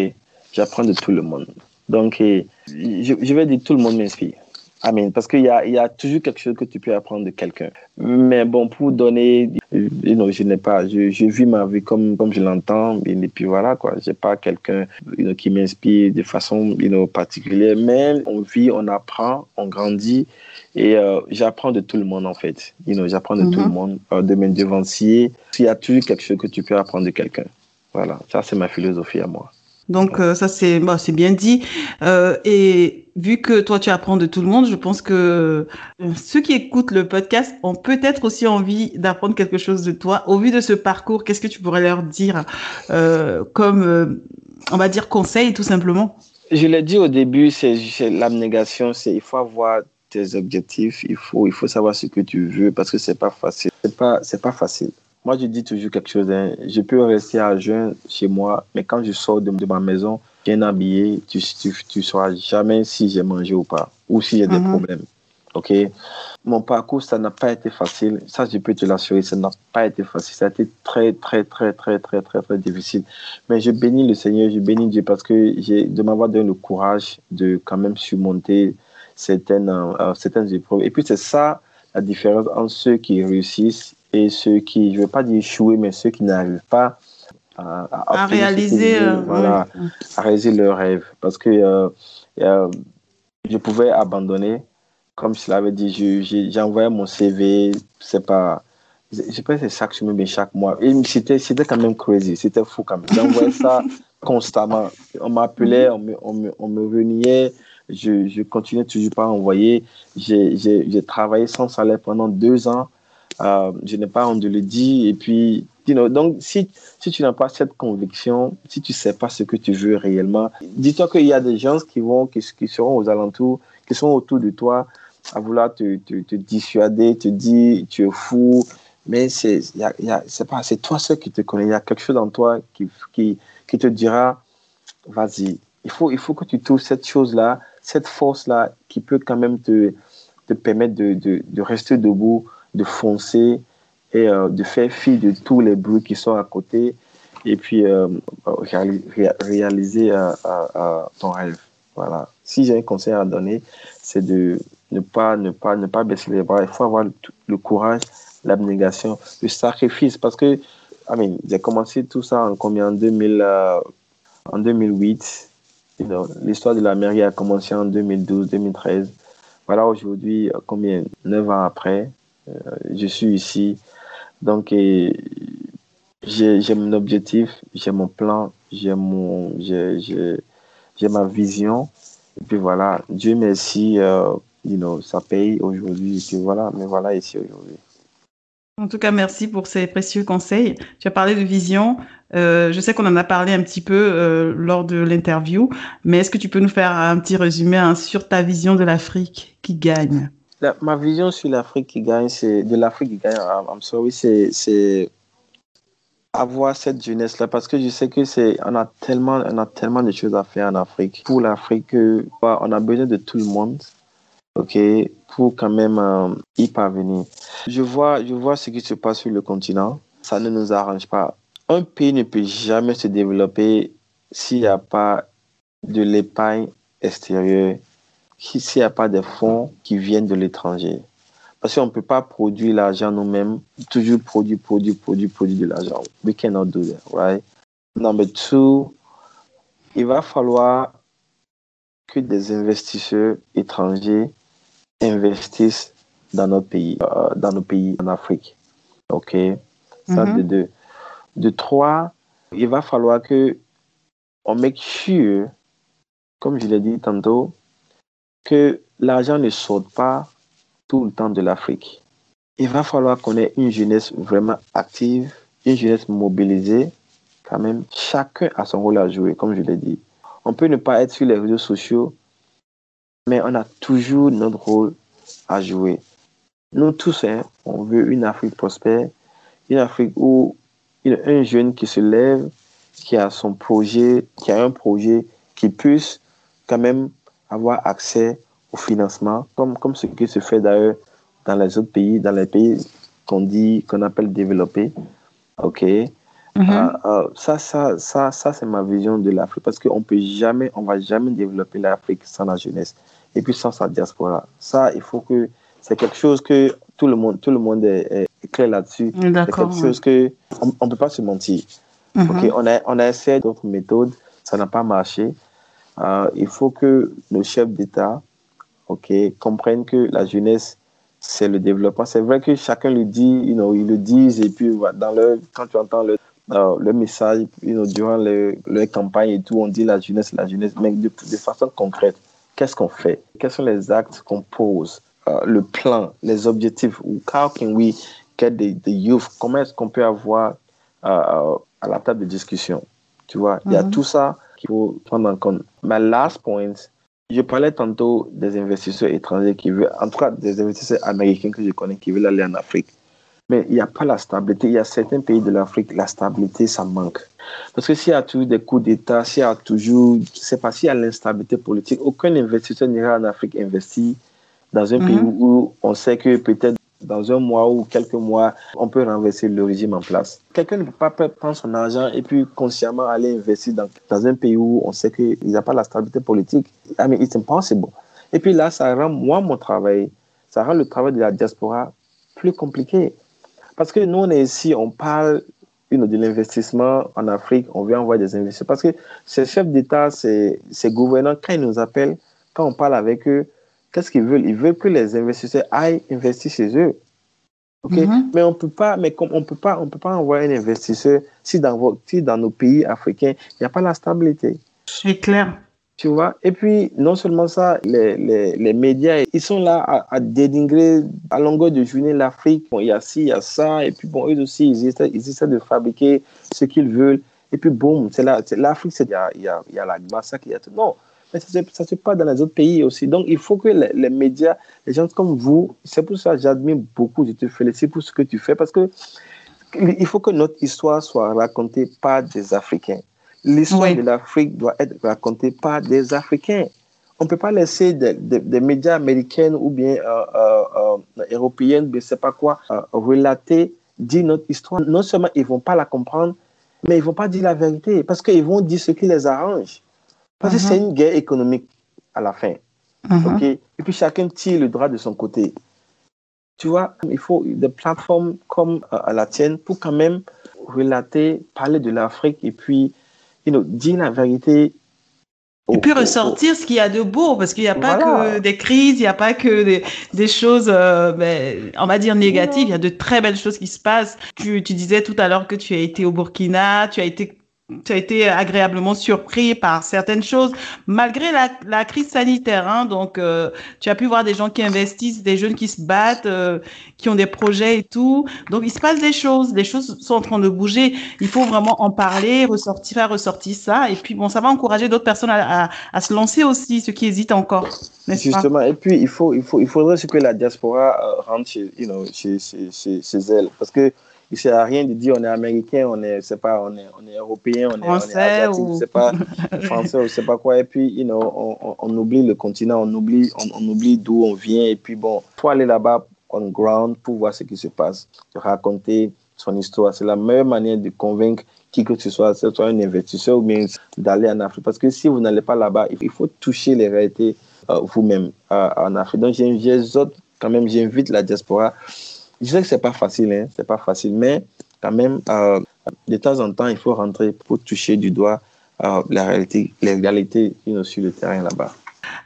J'apprends de tout le monde. Donc, je, je vais dire tout le monde m'inspire. Amen. Parce qu'il y a, il y a toujours quelque chose que tu peux apprendre de quelqu'un. Mais bon, pour donner, non, je n'ai pas, je, je, vis ma vie comme, comme je l'entends. Et puis voilà, quoi. Je n'ai pas quelqu'un qui m'inspire de façon particulière. Mais on vit, on apprend, on grandit. Et euh, j'apprends de tout le monde, en fait. j'apprends de tout le mhm. monde, euh, de mes devanciers. Il y a toujours quelque chose que tu peux apprendre de quelqu'un. Voilà, ça c'est ma philosophie à moi. Donc euh, ça c'est bah, c'est bien dit. Euh, et vu que toi tu apprends de tout le monde, je pense que euh, ceux qui écoutent le podcast ont peut-être aussi envie d'apprendre quelque chose de toi. Au vu de ce parcours, qu'est-ce que tu pourrais leur dire comme on va dire conseil tout simplement? Je l'ai dit au début, c'est l'abnégation, c'est il faut avoir tes objectifs, il faut il faut savoir ce que tu veux parce que c'est pas facile. C'est pas c'est pas facile. Moi, je dis toujours quelque chose. Hein. Je peux rester à jeun chez moi, mais quand je sors de, ma maison, bien habillé, tu ne sauras jamais si j'ai mangé ou pas, ou si j'ai des mhm. problèmes. OK? Mon parcours, ça n'a pas été facile. Ça, je peux te l'assurer, ça n'a pas été facile. Ça a été très, très, très, très, très, très, très difficile. Mais je bénis le Seigneur, je bénis Dieu parce que j'ai de m'avoir donné le courage de quand même surmonter certaines, euh, certaines épreuves. Et puis, c'est ça la différence entre ceux qui réussissent et ceux qui, je ne veux pas dire échouer, mais ceux qui n'arrivent pas à, réaliser, euh, voilà, à réaliser leurs rêves. Parce que euh, euh, je pouvais abandonner, comme je l'avais dit, j'ai envoyé mon CV, c'est pas. Je pense que c'est chaque semaine, mais chaque mois. C'était quand même crazy, c'était fou quand même. J'envoyais ça constamment. On m'appelait, on me, on, me, on me je, je continue toujours pas à envoyer. J'ai travaillé sans salaire pendant deux ans. Euh, je n'ai pas honte de le dire. Et puis, you know, donc, si, si tu n'as pas cette conviction, si tu sais pas ce que tu veux réellement, dis-toi qu'il y a des gens qui vont, qui, qui, seront aux alentours, qui sont autour de toi, à vouloir te, te, dissuader, te dire tu es fou. Mais c'est, pas, c'est toi seul qui te connais. Il y a quelque chose en toi qui, qui, qui te dira, vas-y. Il faut, il faut que tu trouves cette chose-là, cette force-là qui peut quand même te, te permettre de, de rester debout, de foncer et euh, de faire fi de tous les bruits qui sont à côté et puis euh, réaliser euh, ton rêve. Voilà. Si j'ai un conseil à donner, c'est de ne pas, ne, pas, ne pas baisser les bras. Il faut avoir le, courage, l'abnégation, le sacrifice. Parce que j'ai commencé tout ça en combien? En, 2000, en 2008. L'histoire de la mairie a commencé en 2012, 2013. Voilà, aujourd'hui, combien? Neuf ans après, je suis ici. Donc, j'ai mon objectif, j'ai mon plan, j'ai ma vision. Et puis voilà, Dieu merci, euh, you know, ça paye aujourd'hui. Et puis voilà, mais voilà ici aujourd'hui. En tout cas, merci pour ces précieux conseils. Tu as parlé de vision. Euh, je sais qu'on en a parlé un petit peu euh, lors de l'interview, mais est-ce que tu peux nous faire un petit résumé hein, sur ta vision de l'Afrique qui gagne? Ma vision sur l'Afrique qui gagne, c'est de l'Afrique qui gagne. I'm sorry, c'est avoir cette jeunesse là parce que je sais que c'est on a tellement on a tellement de choses à faire en Afrique. Pour l'Afrique on a besoin de tout le monde ok pour quand même euh, y parvenir. Je vois je vois ce qui se passe sur le continent. Ça ne nous arrange pas. Un pays ne peut jamais se développer s'il n'y a pas de l'épargne extérieure s'il n'y a pas de fonds qui viennent de l'étranger. Parce qu'on ne peut pas produire l'argent nous-mêmes, toujours produire, produire, produire, produire de l'argent. We cannot do that, right? Number two, il va falloir que des investisseurs étrangers investissent dans notre pays, euh, dans nos pays en Afrique. OK? Ça, mm-hmm. de deux. De trois, il va falloir que on make sure, comme je l'ai dit tantôt, que l'argent ne sorte pas tout le temps de l'Afrique. Il va falloir qu'on ait une jeunesse vraiment active, une jeunesse mobilisée. Quand même, chacun a son rôle à jouer, comme je l'ai dit. On peut ne pas être sur les réseaux sociaux, mais on a toujours notre rôle à jouer. Nous tous, hein, on veut une Afrique prospère, une Afrique où il y a un jeune qui se lève, qui a son projet, qui a un projet qui puisse quand même avoir accès au financement, comme, comme ce qui se fait d'ailleurs dans les autres pays, dans les pays qu'on dit, qu'on appelle développés. OK. Mm-hmm. Euh, euh, ça, ça, ça, ça c'est ma vision de l'Afrique parce qu'on peut jamais, on va jamais développer l'Afrique sans la jeunesse et puis sans sa diaspora. Ça, il faut que c'est quelque chose que tout le monde, tout le monde est, clair là-dessus. C'est quelque chose que on, ne peut pas se mentir. Mm-hmm. Ok, on a, on a essayé d'autres méthodes, ça n'a pas marché. Euh, il faut que nos chefs d'État ok, comprennent que la jeunesse, c'est le développement. C'est vrai que chacun le dit, you know, ils le disent, et puis dans leur, quand tu entends le, euh, le message you know, durant leur campagne et tout, on dit la jeunesse, la jeunesse, mais de, de façon concrète, qu'est-ce qu'on fait? Quels sont les actes qu'on pose? Euh, Le plan, les objectifs How can we get the, the youth? Comment est-ce qu'on peut avoir à la table de discussion? Tu vois, il y a mm-hmm. tout ça qu'il faut prendre en compte. My last point, je parlais tantôt des investisseurs étrangers qui veulent, en tout cas des investisseurs américains que je connais qui veulent aller en Afrique. Mais il n'y a pas la stabilité. Il y a certains pays de l'Afrique, la stabilité, ça manque. Parce que s'il y a toujours des coups d'État, s'il y a toujours, c'est pas s'il y a l'instabilité politique, aucun investisseur n'ira en Afrique investir dans un pays mhm. où on sait que peut-être dans un mois ou quelques mois, on peut renverser le régime en place. Quelqu'un ne peut pas prendre son argent et puis consciemment aller investir dans, dans un pays où on sait qu'il n'y a pas la stabilité politique. I mean, it's impossible. Et puis là, ça rend moi mon travail, ça rend le travail de la diaspora plus compliqué. Parce que nous, on est ici, on parle de l'investissement en Afrique, on veut envoyer des investisseurs. Parce que ces chefs d'État, ces, ces gouvernants, quand ils nous appellent, quand on parle avec eux, Qu'est-ce qu'ils veulent? Ils veulent que les investisseurs aillent investir chez eux. Ok, mhm. Mais on peut pas, mais comme on peut pas, on peut pas envoyer un investisseur si dans, si dans nos pays africains, il n'y a pas la stabilité. C'est clair. Tu vois? Et puis, non seulement ça, les, les, les médias, ils sont là à, à, dénigrer à longueur de journée l'Afrique. Bon, il y a ci, il y a ça. Et puis, bon, eux aussi, ils essaient, ils essaient de fabriquer ce qu'ils veulent. Et puis, boum, c'est là, l'Afrique, il y a, y, a, y a la massacre, il y a tout. Non, mais ça ne se passe dans les autres pays aussi. Donc, il faut que les, les médias, les gens comme vous, c'est pour ça que j'admire beaucoup, je te félicite pour ce que tu fais, parce que il faut que notre histoire soit racontée par des Africains. L'histoire oui. de l'Afrique doit être racontée par des Africains. On ne peut pas laisser des, des, des, médias américains ou bien euh, euh, euh, européens, je ne sais pas quoi, euh, relater, dire notre histoire. Non seulement ils ne vont pas la comprendre, mais ils ne vont pas dire la vérité parce qu'ils vont dire ce qui les arrange. Parce que c'est une guerre économique à la fin. -huh. okay? Et puis chacun tire le droit de son côté. Tu vois, il faut des plateformes comme euh, la tienne pour quand même relater, parler de l'Afrique et puis you know, dire la vérité. Et puis ressortir au, ce qu'il y a de beau, parce qu'il n'y a pas voilà. que des crises, il n'y a pas que des, des choses, euh, ben, on va dire négatives, il y a de très belles choses qui se passent. Tu, tu disais tout à l'heure que tu as été au Burkina, tu as été tu as été agréablement surpris par certaines choses, malgré la, crise sanitaire. Hein, donc, euh, tu as pu voir des gens qui investissent, des jeunes qui se battent, euh, qui ont des projets et tout. Donc, il se passe des choses. Les choses sont en train de bouger. Il faut vraiment en parler, ressortir, faire ressortir ça. Et puis, bon, ça va encourager d'autres personnes à, à, à, se lancer aussi, ceux qui hésitent encore. Justement. Pas? Et puis, il, faut, il, faut, il faudrait que la diaspora euh, rentre chez, chez, chez, chez elle. Parce que il sert à rien de dire on est américain, on est, c'est pas, on est, on est européen, on est, français on est asiatique, ou... c'est pas français pas quoi. Et puis, you know, on, on, oublie le continent, on oublie, on, on oublie d'où on vient. Et puis bon, faut aller là-bas on ground pour voir ce qui se passe, raconter son histoire. C'est la meilleure manière de convaincre qui que ce soit, que ce soit un investisseur ou bien d'aller en Afrique. Parce que si vous n'allez pas là-bas, il faut toucher les réalités euh, vous-même euh, en Afrique. Donc, j'invite quand même, j'invite la diaspora je sais que c'est pas facile, hein, c'est pas facile, mais quand même, euh, de temps en temps, il faut rentrer pour toucher du doigt euh, la réalité, you know, sur le terrain là-bas.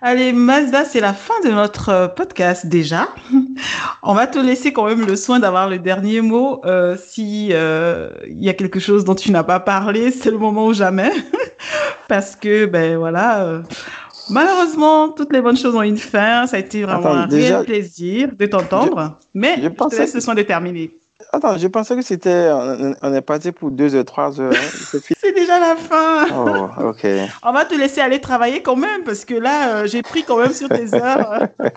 Allez, Mazda, c'est la fin de notre podcast déjà. On va te laisser quand même le soin d'avoir le dernier mot. Euh, si euh, il y a quelque chose dont tu n'as pas parlé, c'est le moment ou jamais, parce que ben voilà. Malheureusement, toutes les bonnes choses ont une fin. Ça a été vraiment Attends, un déjà, réel plaisir de t'entendre. Mais je, je pensais... te laisse le soin de terminer. Attends, je pensais que c'était. On, est parti pour deux heures, trois heures. Hein. c'est déjà la fin. Oh, ok. On va te laisser aller travailler quand même, parce que là, euh, j'ai pris quand même sur tes heures euh,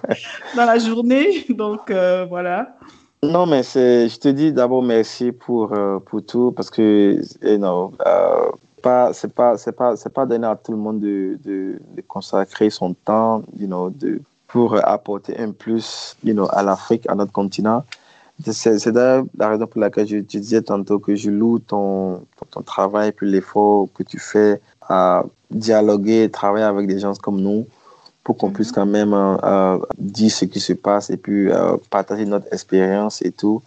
dans la journée. Donc, euh, voilà. Non, mais. Je te dis d'abord merci pour, pour tout, parce que, you know, pas c'est pas c'est pas c'est pas donné à tout le monde de, de, de consacrer son temps you know de pour apporter un plus you know à l'Afrique à notre continent c'est la raison pour laquelle je, je, disais tantôt que je loue ton, ton, ton travail puis l'effort que tu fais à dialoguer travailler avec des gens comme nous pour qu'on mm -hmm. puisse quand même euh, euh, dire ce qui se passe et puis euh, partager notre expérience et tout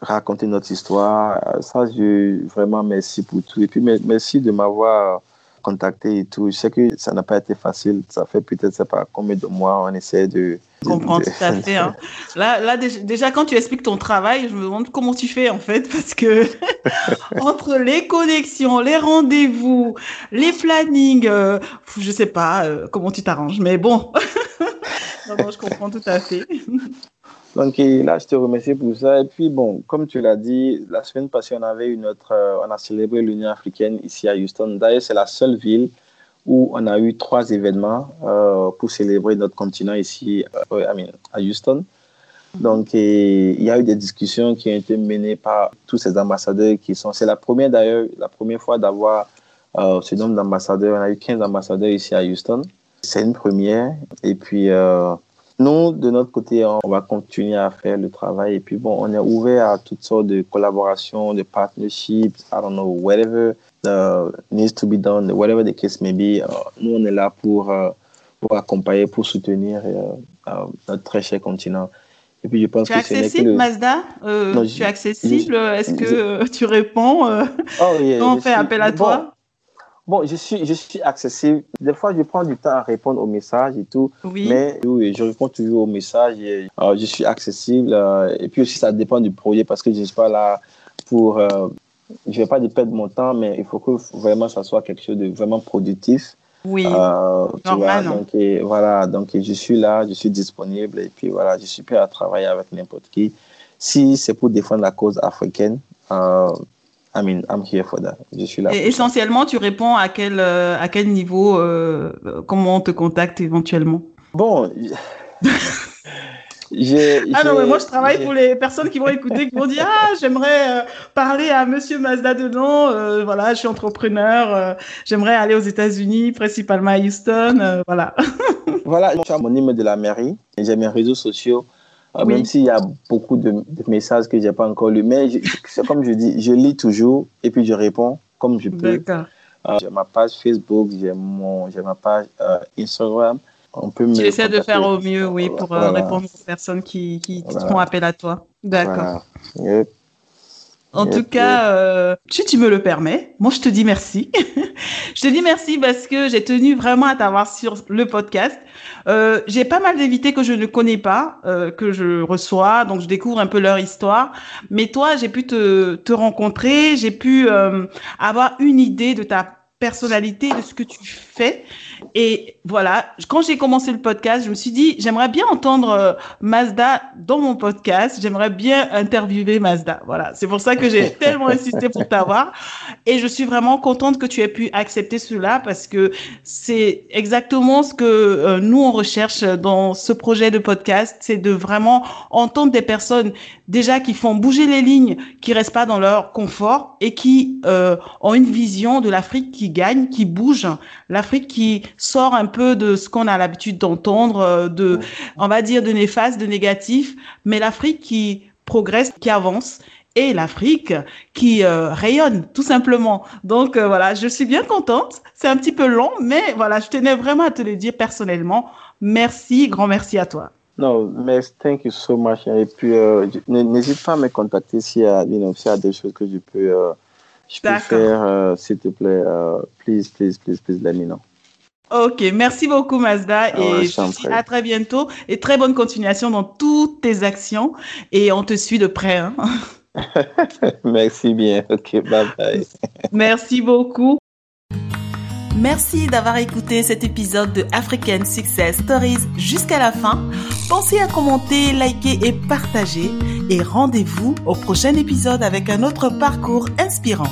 raconter notre histoire. Ça, je vraiment merci pour tout. Et puis merci de m'avoir contacté et tout. Je sais que ça n'a pas été facile. Ça fait peut-être, c'est pas combien de mois on essaie de. Je comprends de... tout à fait. Hein. Là, là, déjà, quand tu expliques ton travail, je me demande comment tu fais en fait, parce que entre les connexions, les rendez-vous, les plannings, euh, je sais pas euh, comment tu t'arranges, mais bon. non, non, je comprends tout à fait. Donc là, je te remercie pour ça. Et puis, bon, comme tu l'as dit, la semaine passée, on avait une autre, euh, on a célébré l'Union africaine ici à Houston. D'ailleurs, c'est la seule ville où on a eu trois événements euh, pour célébrer notre continent ici euh, à Houston. Donc, il y a eu des discussions qui ont été menées par tous ces ambassadeurs qui sont. C'est la première d'ailleurs, la première fois d'avoir ce nombre d'ambassadeurs. On a eu 15 ambassadeurs ici à Houston. C'est une première. Et puis, nous, de notre côté, on va continuer à faire le travail. Et puis, bon, on est ouvert à toutes sortes de collaborations, de partnerships, I don't know, whatever uh, needs to be done, whatever the case may be. Uh, nous, on est là pour, uh, pour accompagner, pour soutenir uh, notre très cher continent. Et puis, je pense tu que es accessible, le... Mazda? Euh, non, Tu es accessible? Est-ce que je... tu réponds? Euh... oh, yeah, On fait suis... appel à bon. toi Bon, je suis, je suis accessible. Des fois, je prends du temps à répondre aux messages et tout. Oui. Mais oui, je réponds toujours aux messages. Et, euh, je suis accessible. Euh, et puis aussi, ça dépend du projet parce que je ne suis pas là pour. Euh, je ne vais pas perdre mon temps, mais il faut que vraiment ça soit quelque chose de vraiment productif. Oui, normal. donc, voilà, donc je suis là, je suis disponible et puis voilà, je suis prêt à travailler avec n'importe qui. Si c'est pour défendre la cause africaine, I mean, I'm here for that. Je suis là. Et essentiellement, tu réponds à quel, euh, à quel niveau, euh, comment on te contacte éventuellement? Bon. ah non, mais moi je travaille pour les personnes qui vont écouter, qui vont dire Ah, j'aimerais euh, parler à monsieur Mazda dedans. Euh, voilà, je suis entrepreneur. Euh, j'aimerais aller aux États-Unis, principalement à Houston. voilà. voilà, je suis anonyme de la mairie. J'ai mes réseaux sociaux. Même s'il y a beaucoup de, messages que j'ai pas encore lus, mais c'est comme je dis, je lis toujours et puis je réponds comme je peux. j'ai ma page Facebook, j'ai ma page Instagram. Tu essaies de faire au mieux, oui, pour euh, répondre aux personnes qui, qui, font appel à toi. D'accord. En tout cas, euh, si tu me le permets, moi je te dis merci. je te dis merci parce que j'ai tenu vraiment à t'avoir sur le podcast. Euh, j'ai pas mal d'invités que je ne connais pas, euh, que je reçois, donc je découvre un peu leur histoire. Mais toi, j'ai pu te, te rencontrer, j'ai pu euh, avoir une idée de ta personnalité, de ce que tu fais. Et voilà, quand j'ai commencé le podcast, je me suis dit, j'aimerais bien entendre euh, Mazda dans mon podcast. J'aimerais bien interviewer Mazda. Voilà, c'est pour ça que j'ai tellement insisté pour t'avoir. Et je suis vraiment contente que tu aies pu accepter cela parce que c'est exactement ce que euh, nous on recherche dans ce projet de podcast, c'est de vraiment entendre des personnes déjà qui font bouger les lignes, qui restent pas dans leur confort et qui euh, ont une vision de l'Afrique qui gagne, qui bouge, l'Afrique qui sort un peu de ce qu'on a l'habitude d'entendre, euh, de, on va dire, de néfaste, de négatif, mais l'Afrique qui progresse, qui avance et l'Afrique qui euh, rayonne tout simplement. Donc euh, voilà, je suis bien contente. C'est un petit peu long, mais voilà, je tenais vraiment à te le dire personnellement. Merci, grand merci à toi. Non, merci, thank you so much. Et puis, n'hésite pas à me contacter s'il y, y a des choses que je peux, je peux faire, s'il te plaît. please, please, please, please, let me know. Ok, merci beaucoup Mazda ah et je te dis à très bientôt et très bonne continuation dans toutes tes actions et on te suit de près. Hein. merci bien, ok, bye bye. merci beaucoup. Merci d'avoir écouté cet épisode de African Success Stories jusqu'à la fin. Pensez à commenter, liker et partager et rendez-vous au prochain épisode avec un autre parcours inspirant.